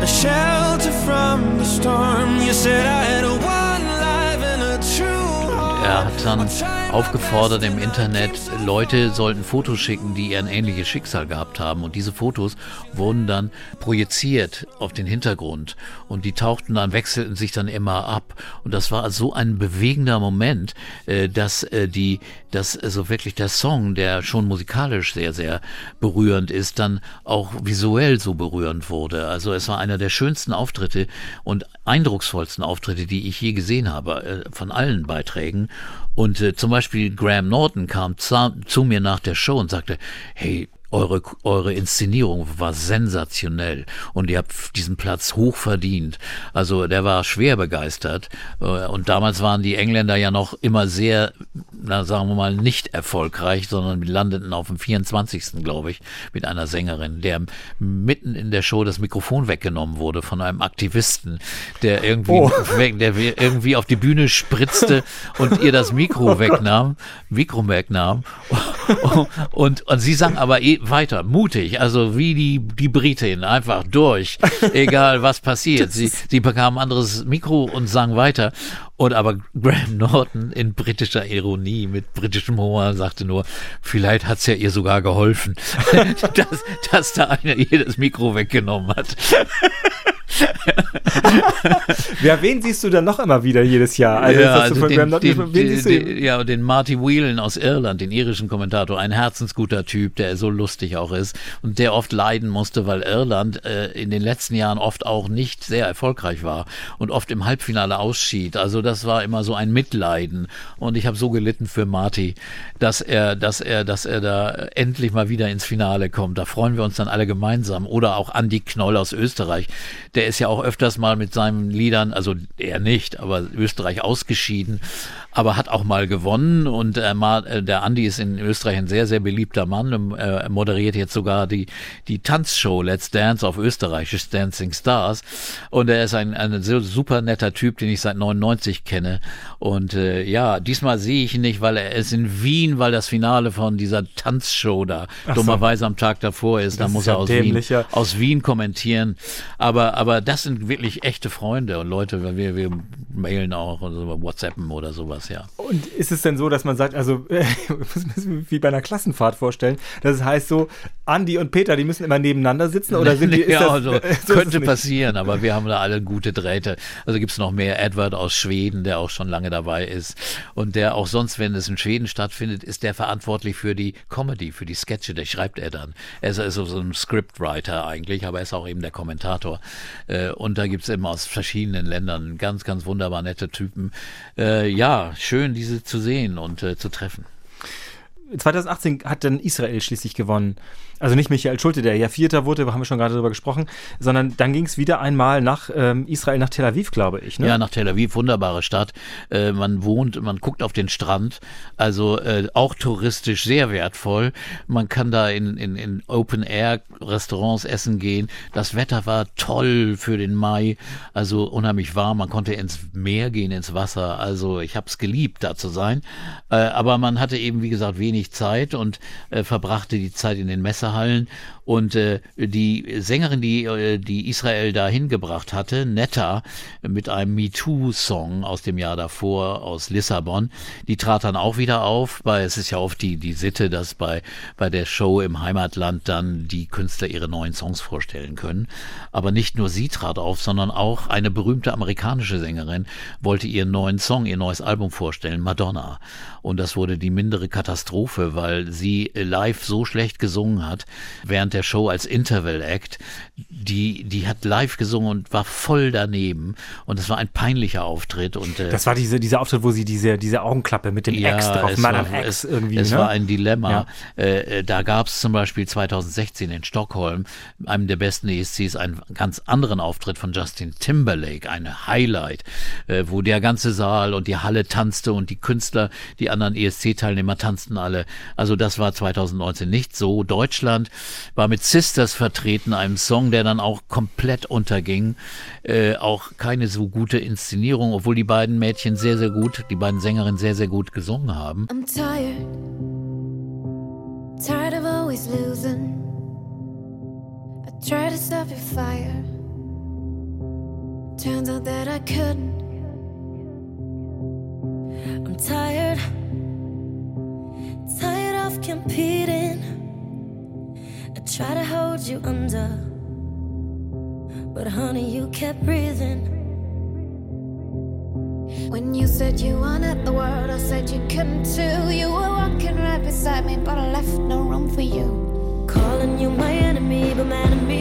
a shelter from the storm. You said I had a one life and a true heart. Dann aufgefordert im Internet, Leute sollten Fotos schicken, die ein ähnliches Schicksal gehabt haben. Und diese Fotos wurden dann projiziert auf den Hintergrund. Und die tauchten dann, wechselten sich dann immer ab. Und das war so ein bewegender Moment, äh, dass äh, die, dass also wirklich der Song, der schon musikalisch sehr, sehr berührend ist, dann auch visuell so berührend wurde. Also es war einer der schönsten Auftritte und eindrucksvollsten Auftritte, die ich je gesehen habe, äh, von allen Beiträgen. Und äh, zum Beispiel Graham Norton kam zu, zu mir nach der Show und sagte, hey, eure, eure Inszenierung war sensationell und ihr habt diesen Platz hoch verdient. Also der war schwer begeistert. Äh, Und damals waren die Engländer ja noch immer sehr, na, sagen wir mal, nicht erfolgreich, sondern landeten auf dem 24. glaube ich, mit einer Sängerin, der mitten in der Show das Mikrofon weggenommen wurde von einem Aktivisten, der irgendwie, Oh. weg, der irgendwie auf die Bühne spritzte und ihr das Mikro wegnahm, Mikro wegnahm. Und, und sie sang aber eh weiter, mutig, also wie die, die Britin, einfach durch, egal was passiert. Sie, sie bekam ein anderes Mikro und sang weiter. Und aber Graham Norton in britischer Ironie, mit britischem Humor, sagte nur, vielleicht hat's ja ihr sogar geholfen, dass, dass da einer ihr das Mikro weggenommen hat. Ja, wen siehst du dann noch immer wieder jedes Jahr? Also, ja, also den, ja, den Marty Whelan aus Irland, den irischen Kommentator, ein herzensguter Typ, der so lustig auch ist und der oft leiden musste, weil Irland äh, in den letzten Jahren oft auch nicht sehr erfolgreich war und oft im Halbfinale ausschied. Also das war immer so ein Mitleiden und ich habe so gelitten für Marty, dass er, dass er, dass er da endlich mal wieder ins Finale kommt. Da freuen wir uns dann alle gemeinsam. Oder auch Andy Knoll aus Österreich, der ist ja auch öfters mal mit seinen Liedern, also er nicht, aber Österreich ausgeschieden, aber hat auch mal gewonnen und äh, äh, der Andi ist in Österreich ein sehr, sehr beliebter Mann. Äh, Er moderiert jetzt sogar die, die Tanzshow Let's Dance auf Österreichisch Dancing Stars und er ist ein, ein super netter Typ, den ich seit 99 kenne und äh, ja, diesmal sehe ich ihn nicht, weil er ist in Wien, weil das Finale von dieser Tanzshow da Ach so. dummerweise am Tag davor ist. Da muss er ja aus dämlich, Wien, ja. aus Wien kommentieren. Aber, aber das sind wirklich echte Freunde und Leute, weil wir, wir mailen auch oder so, WhatsAppen oder sowas, ja. Und ist es denn so, dass man sagt, also äh, wie bei einer Klassenfahrt vorstellen, das heißt so, Andi und Peter, die müssen immer nebeneinander sitzen oder sind die, ja, das, also, so ist es könnte passieren, aber wir haben da alle gute Drähte. Also gibt's noch mehr. Edward aus Schweden, der auch schon lange dabei ist und der auch sonst, wenn es in Schweden stattfindet, ist der verantwortlich für die Comedy, für die Sketche, der schreibt er dann. Er ist also so ein Scriptwriter eigentlich, aber er ist auch eben der Kommentator. Äh, Und da gibt's eben aus verschiedenen Ländern ganz, ganz wunderbar nette Typen. Äh, Ja, schön, diese zu sehen und äh, zu treffen. 2018 hat dann Israel schließlich gewonnen. Also nicht Michael Schulte, der ja Vierter wurde, haben wir schon gerade darüber gesprochen, sondern dann ging es wieder einmal nach ähm, Israel, nach Tel Aviv, glaube ich. Ne? Ja, nach Tel Aviv, wunderbare Stadt. Äh, man wohnt, man guckt auf den Strand, also äh, auch touristisch sehr wertvoll. Man kann da in, in, in Open-Air-Restaurants essen gehen. Das Wetter war toll für den Mai, also unheimlich warm. Man konnte ins Meer gehen, ins Wasser. Also ich habe es geliebt, da zu sein. Äh, aber man hatte eben, wie gesagt, wenig Zeit und äh, verbrachte die Zeit in den Messehallen. Und äh, die Sängerin, die, äh, die Israel da hingebracht hatte, Netta, mit einem MeToo-Song aus dem Jahr davor aus Lissabon, die trat dann auch wieder auf, weil es ist ja oft die, die Sitte, dass bei, bei der Show im Heimatland dann die Künstler ihre neuen Songs vorstellen können. Aber nicht nur sie trat auf, sondern auch eine berühmte amerikanische Sängerin wollte ihren neuen Song, ihr neues Album vorstellen, Madonna. Und das wurde die mindere Katastrophe, weil sie live so schlecht gesungen hat, während der Show als Interval Act. Die, die hat live gesungen und war voll daneben. Und es war ein peinlicher Auftritt. Und, äh, Das war diese, dieser Auftritt, wo sie diese, diese Augenklappe mit dem X drauf, es Madame war, X es, irgendwie. Es ne? war ein Dilemma. Ja. Äh, äh, da gab es zum Beispiel 2016 in Stockholm, einem der besten ESCs, einen ganz anderen Auftritt von Justin Timberlake, eine Highlight, äh, wo der ganze Saal und die Halle tanzte und die Künstler, die anderen ESC-Teilnehmer tanzten alle. Also das war 2019 nicht so. Deutschland war mit Sisters vertreten, einem Song, der dann auch komplett unterging. Äh, auch keine so gute Inszenierung, obwohl die beiden Mädchen sehr, sehr gut, die beiden Sängerinnen sehr, sehr gut gesungen haben. I'm tired, tired of always losing. I tried to stop your fire. Turns out that I couldn't. I'm tired, tired of competing. I try to hold you under, but honey, you kept breathing. When you said you wanted the world, I said you couldn't too. You were walking right beside me, but I left no room for you. Calling you my enemy, but my enemy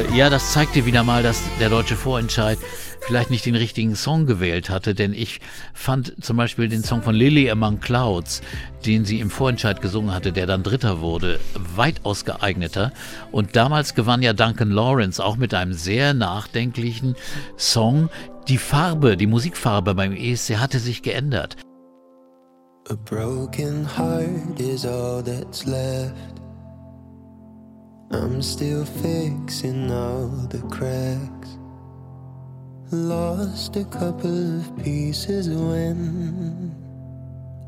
Äh, ja, das zeigte wieder mal, dass der deutsche Vorentscheid vielleicht nicht den richtigen Song gewählt hatte, denn ich fand zum Beispiel den Song von Lily Among Clouds, den sie im Vorentscheid gesungen hatte, der dann Dritter wurde, weitaus geeigneter. Und damals gewann ja Duncan Lawrence auch mit einem sehr nachdenklichen Song. Die Farbe, die Musikfarbe beim ESC hatte sich geändert. A broken heart is all that's left. I'm still fixing all the cracks. Lost a couple of pieces when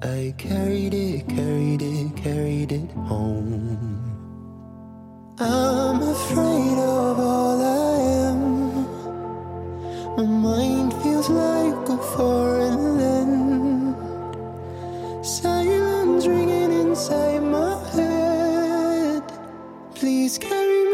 I carried it, carried it, carried it home. I'm afraid of all I am. My mind feels like a foreign land. Silence ringing inside my. Please carry me,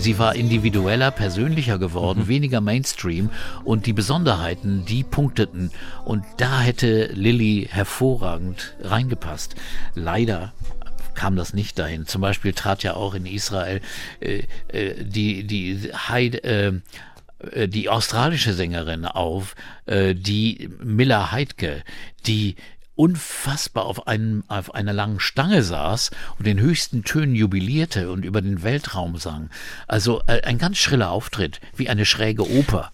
Sie war individueller, persönlicher geworden, weniger Mainstream und die Besonderheiten, die punkteten. Und da hätte Lilly hervorragend reingepasst. Leider kam das nicht dahin. Zum Beispiel trat ja auch in Israel äh, äh, die, die Heide, äh, äh, die australische Sängerin auf, äh, die Miller Heidke, die unfassbar auf, einem, auf einer langen Stange saß und den höchsten Tönen jubilierte und über den Weltraum sang. Also äh, ein ganz schriller Auftritt, wie eine schräge Oper.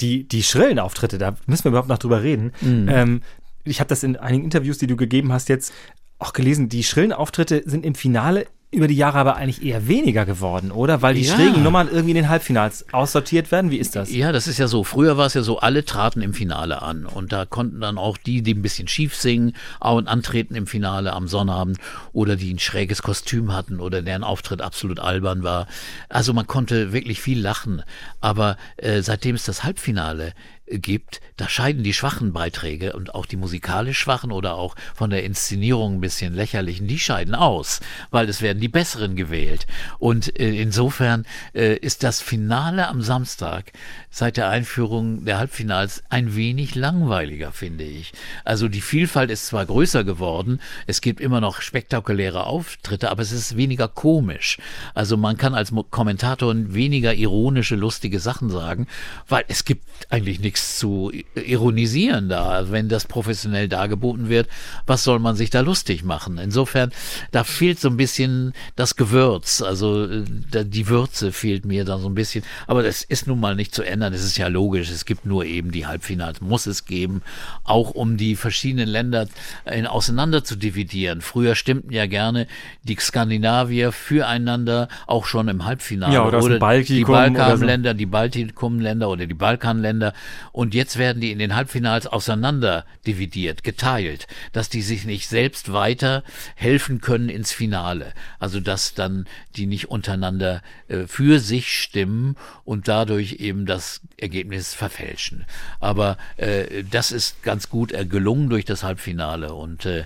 die, die schrillen Auftritte, da müssen wir überhaupt noch drüber reden. Mhm. Ähm, ich habe das in einigen Interviews, die du gegeben hast, jetzt auch gelesen. Die schrillen Auftritte sind im Finale über die Jahre aber eigentlich eher weniger geworden, oder? Weil die Ja. schrägen Nummern irgendwie in den Halbfinals aussortiert werden. Wie ist das? Ja, das ist ja so. Früher war es ja so, alle traten im Finale an. Und da konnten dann auch die, die ein bisschen schief singen, auch und antreten im Finale am Sonnabend oder die ein schräges Kostüm hatten oder deren Auftritt absolut albern war. Also man konnte wirklich viel lachen. Aber äh, seitdem es das Halbfinale gibt, da scheiden die schwachen Beiträge und auch die musikalisch schwachen oder auch von der Inszenierung ein bisschen lächerlichen, die scheiden aus, weil es werden die besseren gewählt. Und äh, insofern äh, ist das Finale am Samstag seit der Einführung der Halbfinals ein wenig langweiliger, finde ich. Also die Vielfalt ist zwar größer geworden, es gibt immer noch spektakuläre Auftritte, aber es ist weniger komisch. Also man kann als Kommentator weniger ironische, lustige Sachen sagen, weil es gibt eigentlich nichts zu i- ironisieren da. Wenn das professionell dargeboten wird, was soll man sich da lustig machen? Insofern, da fehlt so ein bisschen das Gewürz, also äh, die Würze fehlt mir da so ein bisschen. Aber das ist nun mal nicht zu ändern, es ist ja logisch, es gibt nur eben die Halbfinals, muss es geben, auch um die verschiedenen Länder äh, auseinander zu dividieren. Früher stimmten ja gerne die Skandinavier füreinander, auch schon im Halbfinale. Ja, oder dem die Baltikum oder so. Balkanländer, die Baltikumländer oder die Balkanländer. Und jetzt werden die in den Halbfinals auseinander dividiert, geteilt, dass die sich nicht selbst weiter helfen können ins Finale. Also dass dann die nicht untereinander äh, für sich stimmen und dadurch eben das Ergebnis verfälschen. Aber äh, das ist ganz gut äh, gelungen durch das Halbfinale und äh,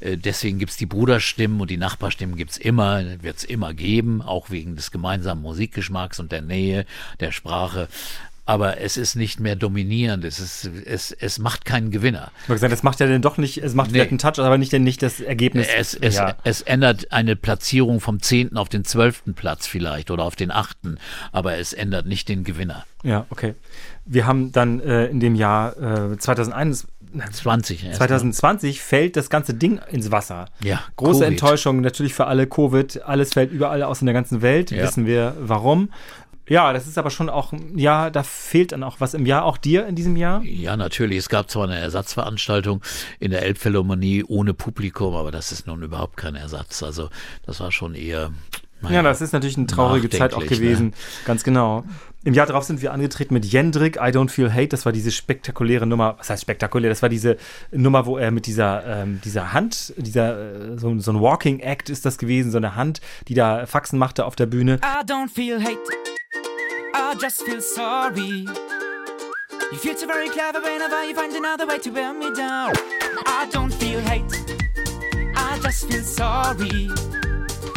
äh, deswegen gibt's die Bruderstimmen und die Nachbarstimmen gibt's immer, wird's immer geben, auch wegen des gemeinsamen Musikgeschmacks und der Nähe, der Sprache. Aber es ist nicht mehr dominierend, es, ist, es, es macht keinen Gewinner. Ich gesagt, das macht ja dann doch nicht, es macht Nee. vielleicht einen Touch, aber nicht, nicht das Ergebnis. Es, es, ja. es ändert eine Platzierung vom 10. auf den 12. Platz vielleicht oder auf den 8. Aber es ändert nicht den Gewinner. ja, okay. Wir haben dann äh, in dem Jahr äh, 2001, 20. erst. 2020 fällt das ganze Ding ins Wasser. Ja, Große Covid. Enttäuschung natürlich für alle. Covid, alles fällt überall aus in der ganzen Welt. Ja. Wissen wir warum. Ja, das ist aber schon auch, ja, da fehlt dann auch was im Jahr, auch dir in diesem Jahr. Ja, natürlich. Es gab zwar eine Ersatzveranstaltung in der Elbphilharmonie ohne Publikum, aber das ist nun überhaupt kein Ersatz. Also das war schon eher. naja, Ja, das ist natürlich eine traurige Zeit auch nachdenklich, gewesen. Ne? Ganz genau. Im Jahr darauf sind wir angetreten mit Jendrik, I Don't Feel Hate. Das war diese spektakuläre Nummer. Was heißt spektakulär? Das war diese Nummer, wo er mit dieser, ähm, dieser Hand, dieser, äh, so, so ein Walking Act ist das gewesen, so eine Hand, die da Faxen machte auf der Bühne. I don't feel hate. I just feel sorry. You feel so very clever whenever you find another way to wear me down. I don't feel hate. I just feel sorry.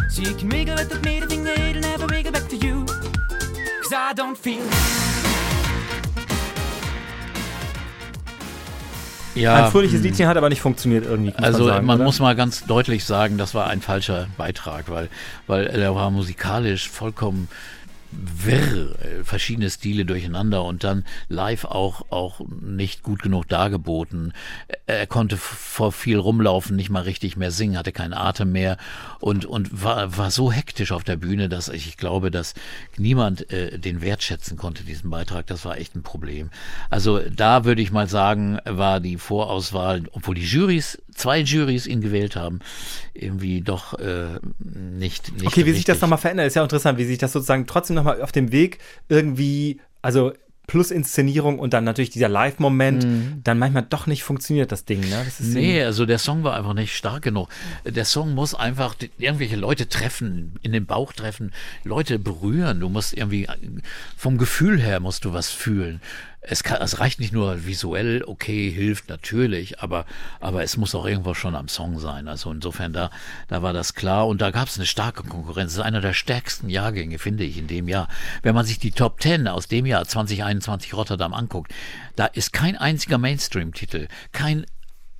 So you can wiggle at the made thing that it'll never wiggle back to you. Cause I don't feel Ja, Ein fröhliches Liedchen hat aber nicht funktioniert irgendwie. Muss Also man, sagen, man muss mal ganz deutlich sagen, das war ein falscher Beitrag, weil, weil er war musikalisch vollkommen wirr, äh, verschiedene Stile durcheinander und dann live auch, auch nicht gut genug dargeboten. Er konnte vor viel rumlaufen, nicht mal richtig mehr singen, hatte keinen Atem mehr und, und war, war so hektisch auf der Bühne, dass ich, ich glaube, dass niemand äh, den wertschätzen konnte, diesen Beitrag. Das war echt ein Problem. Also da würde ich mal sagen, war die Vorauswahl, obwohl die Jurys, zwei Jurys ihn gewählt haben, irgendwie doch äh, nicht, nicht Okay, wie sich das richtig. nochmal verändert, ist ja interessant, wie sich das sozusagen trotzdem nochmal auf dem Weg irgendwie, also plus Inszenierung und dann natürlich dieser Live-Moment, dann manchmal doch nicht funktioniert, das Ding, ne? Das ist Mhm. Nee, also der Song war einfach nicht stark genug. Der Song muss einfach irgendwelche Leute treffen, in den Bauch treffen, Leute berühren. Du musst irgendwie, vom Gefühl her musst du was fühlen. Es, kann, es reicht nicht nur visuell, okay, hilft natürlich, aber, aber es muss auch irgendwo schon am Song sein. Also insofern, da, da war das klar und da gab es eine starke Konkurrenz. Das ist einer der stärksten Jahrgänge, finde ich, in dem Jahr. Wenn man sich die Top Ten aus dem Jahr 2021 Rotterdam anguckt, da ist kein einziger Mainstream-Titel, kein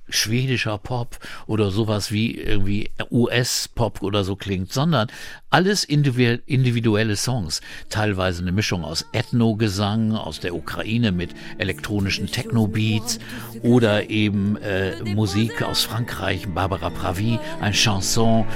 schwedischer Pop oder sowas wie irgendwie US-Pop oder so klingt, sondern alles individuell, individuelle Songs. Teilweise eine Mischung aus Ethno-Gesang aus der Ukraine mit elektronischen Techno-Beats oder eben äh, Musik aus Frankreich, Barbara Pravi, ein Chanson.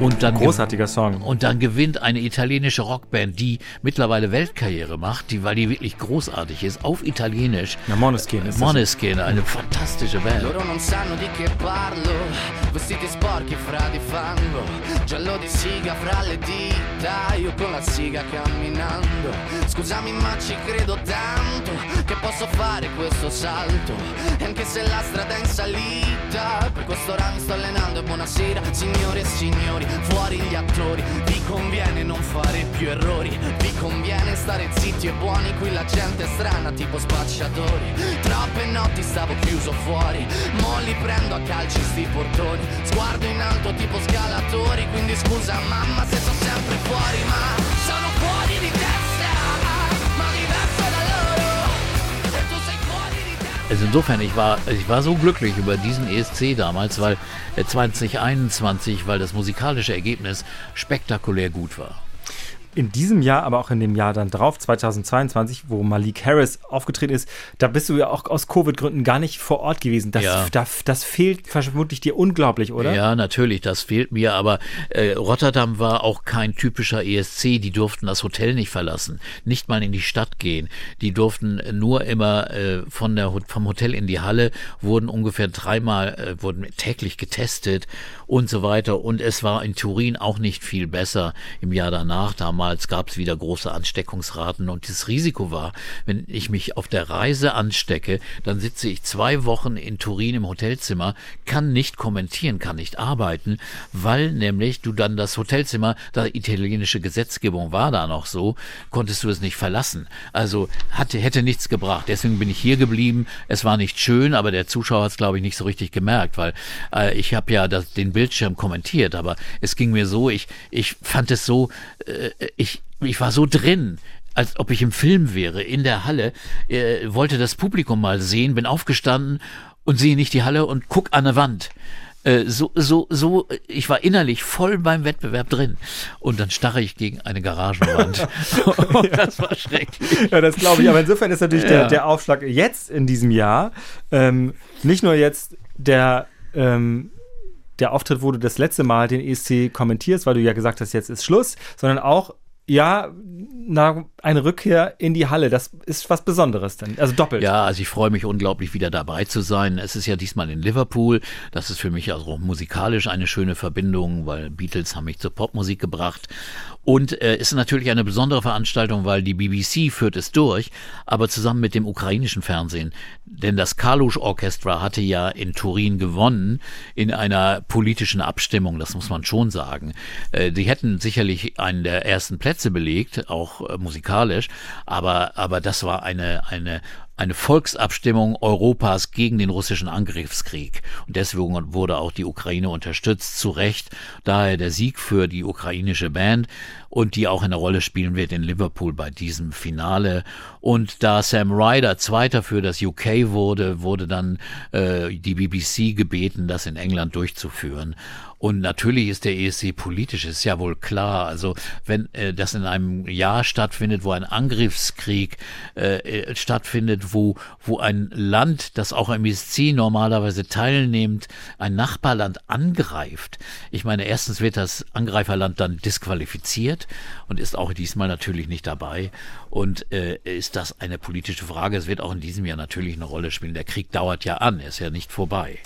Und dann Großartiger Song. Und dann gewinnt eine italienische Rockband, die mittlerweile Weltkarriere macht, die, weil die wirklich großartig ist, auf Italienisch. Ja, Måneskin ist das. Måneskin, eine fantastische Band. Loro non sanno di che parlo, vestiti sporchi fra di fango, giallo di siga fra le dita, io con la siga camminando. Scusami ma ci credo tanto che posso fare questo salto, e anche se la strada è in salita, per questo ora mi sto allenando e buonasera signore e signori, fuori gli attori, vi conviene non fare più errori, vi conviene stare zitti e buoni, qui la gente è strana tipo spacciatori, troppe notti stavo chiuso fuori, mo li prendo a calci sti portoni, sguardo in alto tipo scalatori, quindi scusa mamma se sono sempre fuori, ma Also insofern, ich war, ich war so glücklich über diesen ESC damals, weil äh, 2021, weil das musikalische Ergebnis spektakulär gut war. In diesem Jahr, aber auch in dem Jahr dann drauf, 2022, wo Malik Harris aufgetreten ist, da bist du ja auch aus Covid-Gründen gar nicht vor Ort gewesen. Das, Ja. das, das fehlt vermutlich dir unglaublich, oder? Ja, natürlich, das fehlt mir, aber äh, Rotterdam war auch kein typischer ESC, die durften das Hotel nicht verlassen, nicht mal in die Stadt gehen. Die durften nur immer äh, von der, vom Hotel in die Halle, wurden ungefähr dreimal, äh, wurden täglich getestet und so weiter. Und es war in Turin auch nicht viel besser im Jahr danach. Damals gab es wieder große Ansteckungsraten und das Risiko war, wenn ich mich auf der Reise anstecke, dann sitze ich zwei Wochen in Turin im Hotelzimmer, kann nicht kommentieren, kann nicht arbeiten, weil nämlich du dann das Hotelzimmer, da italienische Gesetzgebung war da noch so, konntest du es nicht verlassen. Also hatte, hätte nichts gebracht. Deswegen bin ich hier geblieben. Es war nicht schön, aber der Zuschauer hat es, glaube ich, nicht so richtig gemerkt, weil äh, ich habe ja das, den Bildschirm kommentiert, aber es ging mir so, ich, ich fand es so, äh, ich, ich war so drin, als ob ich im Film wäre, in der Halle, äh, wollte das Publikum mal sehen, bin aufgestanden und sehe nicht die Halle und guck an der Wand. Äh, So, so, so, ich war innerlich voll beim Wettbewerb drin. Und dann starre ich gegen eine Garagenwand. und das war schrecklich. Ja, das glaube ich. Aber insofern ist natürlich Ja. der, der Aufschlag jetzt in diesem Jahr ähm, nicht nur jetzt der, ähm, der Auftritt, wo du das letzte Mal den ESC kommentierst, weil du ja gesagt hast, jetzt ist Schluss, sondern auch, ja, na, eine Rückkehr in die Halle. Das ist was Besonderes dann. Also doppelt. Ja, also ich freue mich unglaublich, wieder dabei zu sein. Es ist ja diesmal in Liverpool. Das ist für mich also musikalisch eine schöne Verbindung, weil Beatles haben mich zur Popmusik gebracht. Und äh, ist natürlich eine besondere Veranstaltung, weil die BBC führt es durch, aber zusammen mit dem ukrainischen Fernsehen. Denn das Kalush Orchestra hatte ja in Turin gewonnen in einer politischen Abstimmung, das muss man schon sagen. Äh, die hätten sicherlich einen der ersten Plätze belegt, auch äh, musikalisch, aber, aber das war eine, eine, eine Volksabstimmung Europas gegen den russischen Angriffskrieg. Und deswegen wurde auch die Ukraine unterstützt, zu Recht. Daher der Sieg für die ukrainische Band und die auch eine Rolle spielen wird in Liverpool bei diesem Finale. Und da Sam Ryder Zweiter für das UK wurde, wurde dann äh, die BBC gebeten, das in England durchzuführen. Und natürlich ist der ESC politisch, ist ja wohl klar. Also wenn äh, das in einem Jahr stattfindet, wo ein Angriffskrieg äh, stattfindet, wo, wo ein Land, das auch am ESC normalerweise teilnimmt, ein Nachbarland angreift. Ich meine, erstens wird das Angreiferland dann disqualifiziert und ist auch diesmal natürlich nicht dabei. Und äh, ist das eine politische Frage? Es wird auch in diesem Jahr natürlich eine Rolle spielen. Der Krieg dauert ja an, er ist ja nicht vorbei.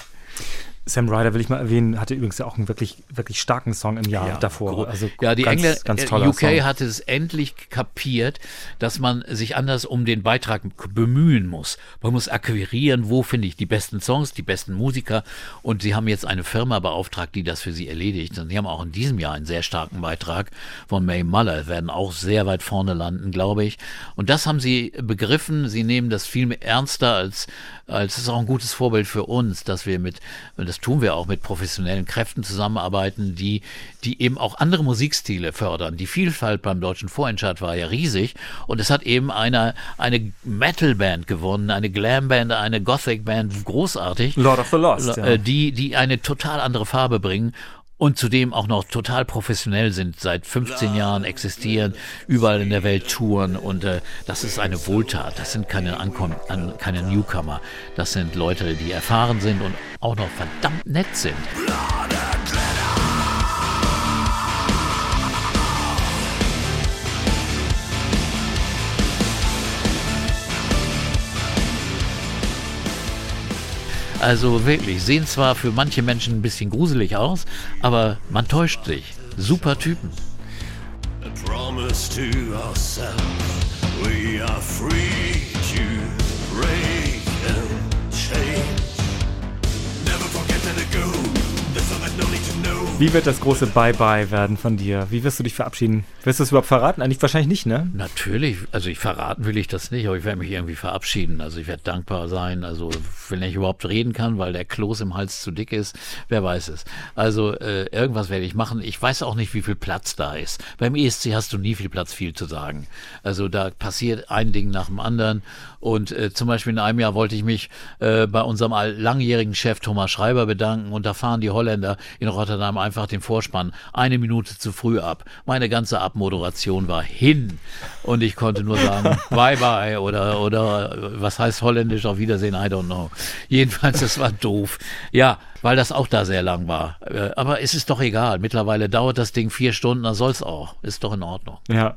Sam Ryder will ich mal erwähnen, hatte übrigens ja auch einen wirklich, wirklich starken Song im Jahr davor. Also ja, die ganz, Engländer, ganz äh, UK Song. hat es endlich kapiert, dass man sich anders um den Beitrag bemühen muss. Man muss akquirieren, wo finde ich die besten Songs, die besten Musiker. Und sie haben jetzt eine Firma beauftragt, die das für sie erledigt. Und sie haben auch in diesem Jahr einen sehr starken Beitrag von May Muller, werden auch sehr weit vorne landen, glaube ich. Und das haben sie begriffen. Sie nehmen das viel ernster als, als es ist auch ein gutes Vorbild für uns, dass wir mit, und das tun wir auch mit professionellen Kräften zusammenarbeiten, die, die eben auch andere Musikstile fördern. Die Vielfalt beim deutschen Vorentscheid war ja riesig und es hat eben eine, eine Metal-Band gewonnen, eine Glam-Band, eine Gothic-Band, großartig. Lord of the Lost, ja. Äh, Die, die eine total andere Farbe bringen und zudem auch noch total professionell sind, seit 15 Jahren existieren, überall in der Welt touren und äh, das ist eine Wohltat. Das sind keine, Ankom an, keine Newcomer. Das sind Leute, die erfahren sind und auch noch verdammt nett sind. Also wirklich, sehen zwar für manche Menschen ein bisschen gruselig aus, aber man täuscht sich. Super Typen. A promise to ourselves we are free Wie wird das große Bye-Bye werden von dir? Wie wirst du dich verabschieden? Wirst du es überhaupt verraten? Eigentlich wahrscheinlich nicht, ne? Natürlich, also ich verraten will ich das nicht, aber ich werde mich irgendwie verabschieden. Also ich werde dankbar sein. Also wenn ich überhaupt reden kann, weil der Kloß im Hals zu dick ist, wer weiß es. Also äh, irgendwas werde ich machen. Ich weiß auch nicht, wie viel Platz da ist. Beim ESC hast du nie viel Platz, viel zu sagen. Also da passiert ein Ding nach dem anderen. Und äh, zum Beispiel in einem Jahr wollte ich mich äh, bei unserem langjährigen Chef Thomas Schreiber bedanken und da fahren die Holländer in Rotterdam einfach den Vorspann eine Minute zu früh ab. Meine ganze Abmoderation war hin und ich konnte nur sagen Bye bye oder oder äh, was heißt Holländisch auf Wiedersehen I don't know. Jedenfalls das war doof. Ja, weil das auch da sehr lang war. Äh, Aber es ist doch egal. Mittlerweile dauert das Ding vier Stunden, dann soll's auch. Ist doch in Ordnung. Ja.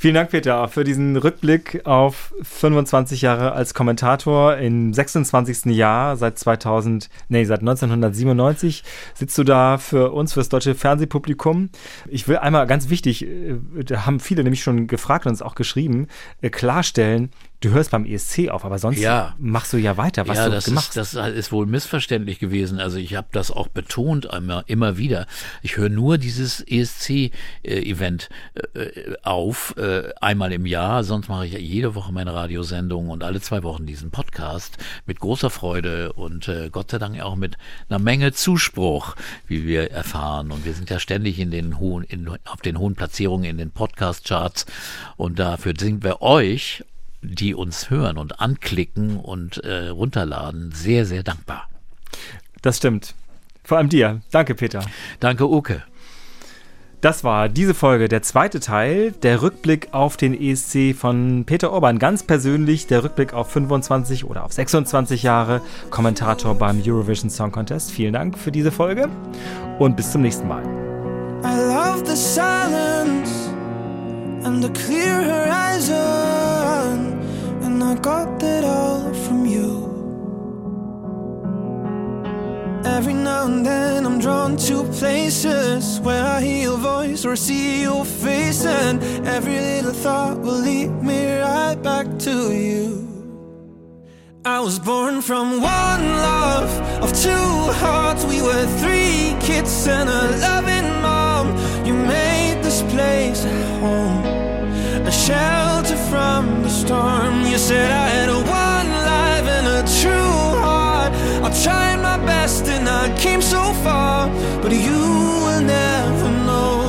Vielen Dank, Peter, für diesen Rückblick auf 25 Jahre als Kommentator im 26. Jahr seit 2000, nee, seit 1997 sitzt du da für uns, für das deutsche Fernsehpublikum. Ich will einmal ganz wichtig, äh, da haben viele nämlich schon gefragt und uns auch geschrieben, äh, klarstellen, du hörst beim ESC auf, aber sonst Ja. machst du ja weiter, was ja, du das gemacht ist, das ist wohl missverständlich gewesen. Also ich habe das auch betont immer, immer wieder. Ich höre nur dieses ESC-Event äh, auf, äh, einmal im Jahr. Sonst mache ich ja jede Woche meine Radiosendung und alle zwei Wochen diesen Podcast mit großer Freude und äh, Gott sei Dank auch mit einer Menge Zuspruch, wie wir erfahren. Und wir sind ja ständig in den hohen, in, auf den hohen Platzierungen in den Podcast-Charts und dafür sind wir euch die uns hören und anklicken und äh, runterladen, sehr, sehr dankbar. Das stimmt. Vor allem dir. Danke, Peter. Danke, Uke. Das war diese Folge, der zweite Teil, der Rückblick auf den ESC von Peter Orban. Ganz persönlich der Rückblick auf 25 oder auf 26 Jahre Kommentator beim Eurovision Song Contest. Vielen Dank für diese Folge und bis zum nächsten Mal. I love the silence and the clear horizon, and I got that all from you. Every now and then I'm drawn to places where I hear your voice or see your face, and every little thought will lead me right back to you. I was born from one love of two hearts. We were three kids and a loving mom. You made this place a home, a shelter from the storm. You said I had a one life and a true heart. I tried my best and I came so far, but you will never know.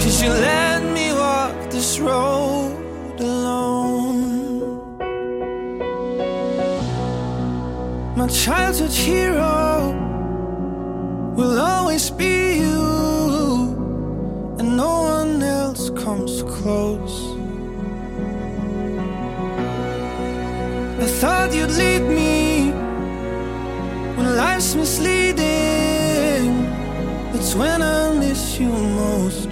Cause you let me walk this road alone. My childhood hero will always be you, and no one else comes close. Thought you'd lead me when life's misleading. That's when I miss you most.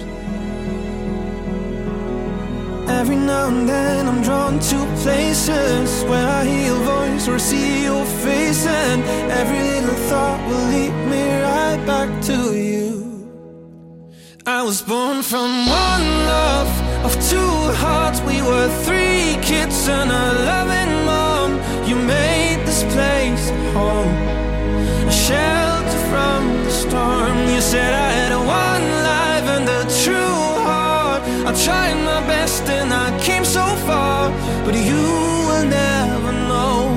Every now and then I'm drawn to places where I hear your voice or see your face, and every little thought will lead me right back to you. I was born from one love of two hearts. We were three kids and a loving mom. You made this place home, a shelter from the storm. You said I had a one life and a true heart. I tried my best and I came so far, but you will never know.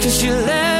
Cause you let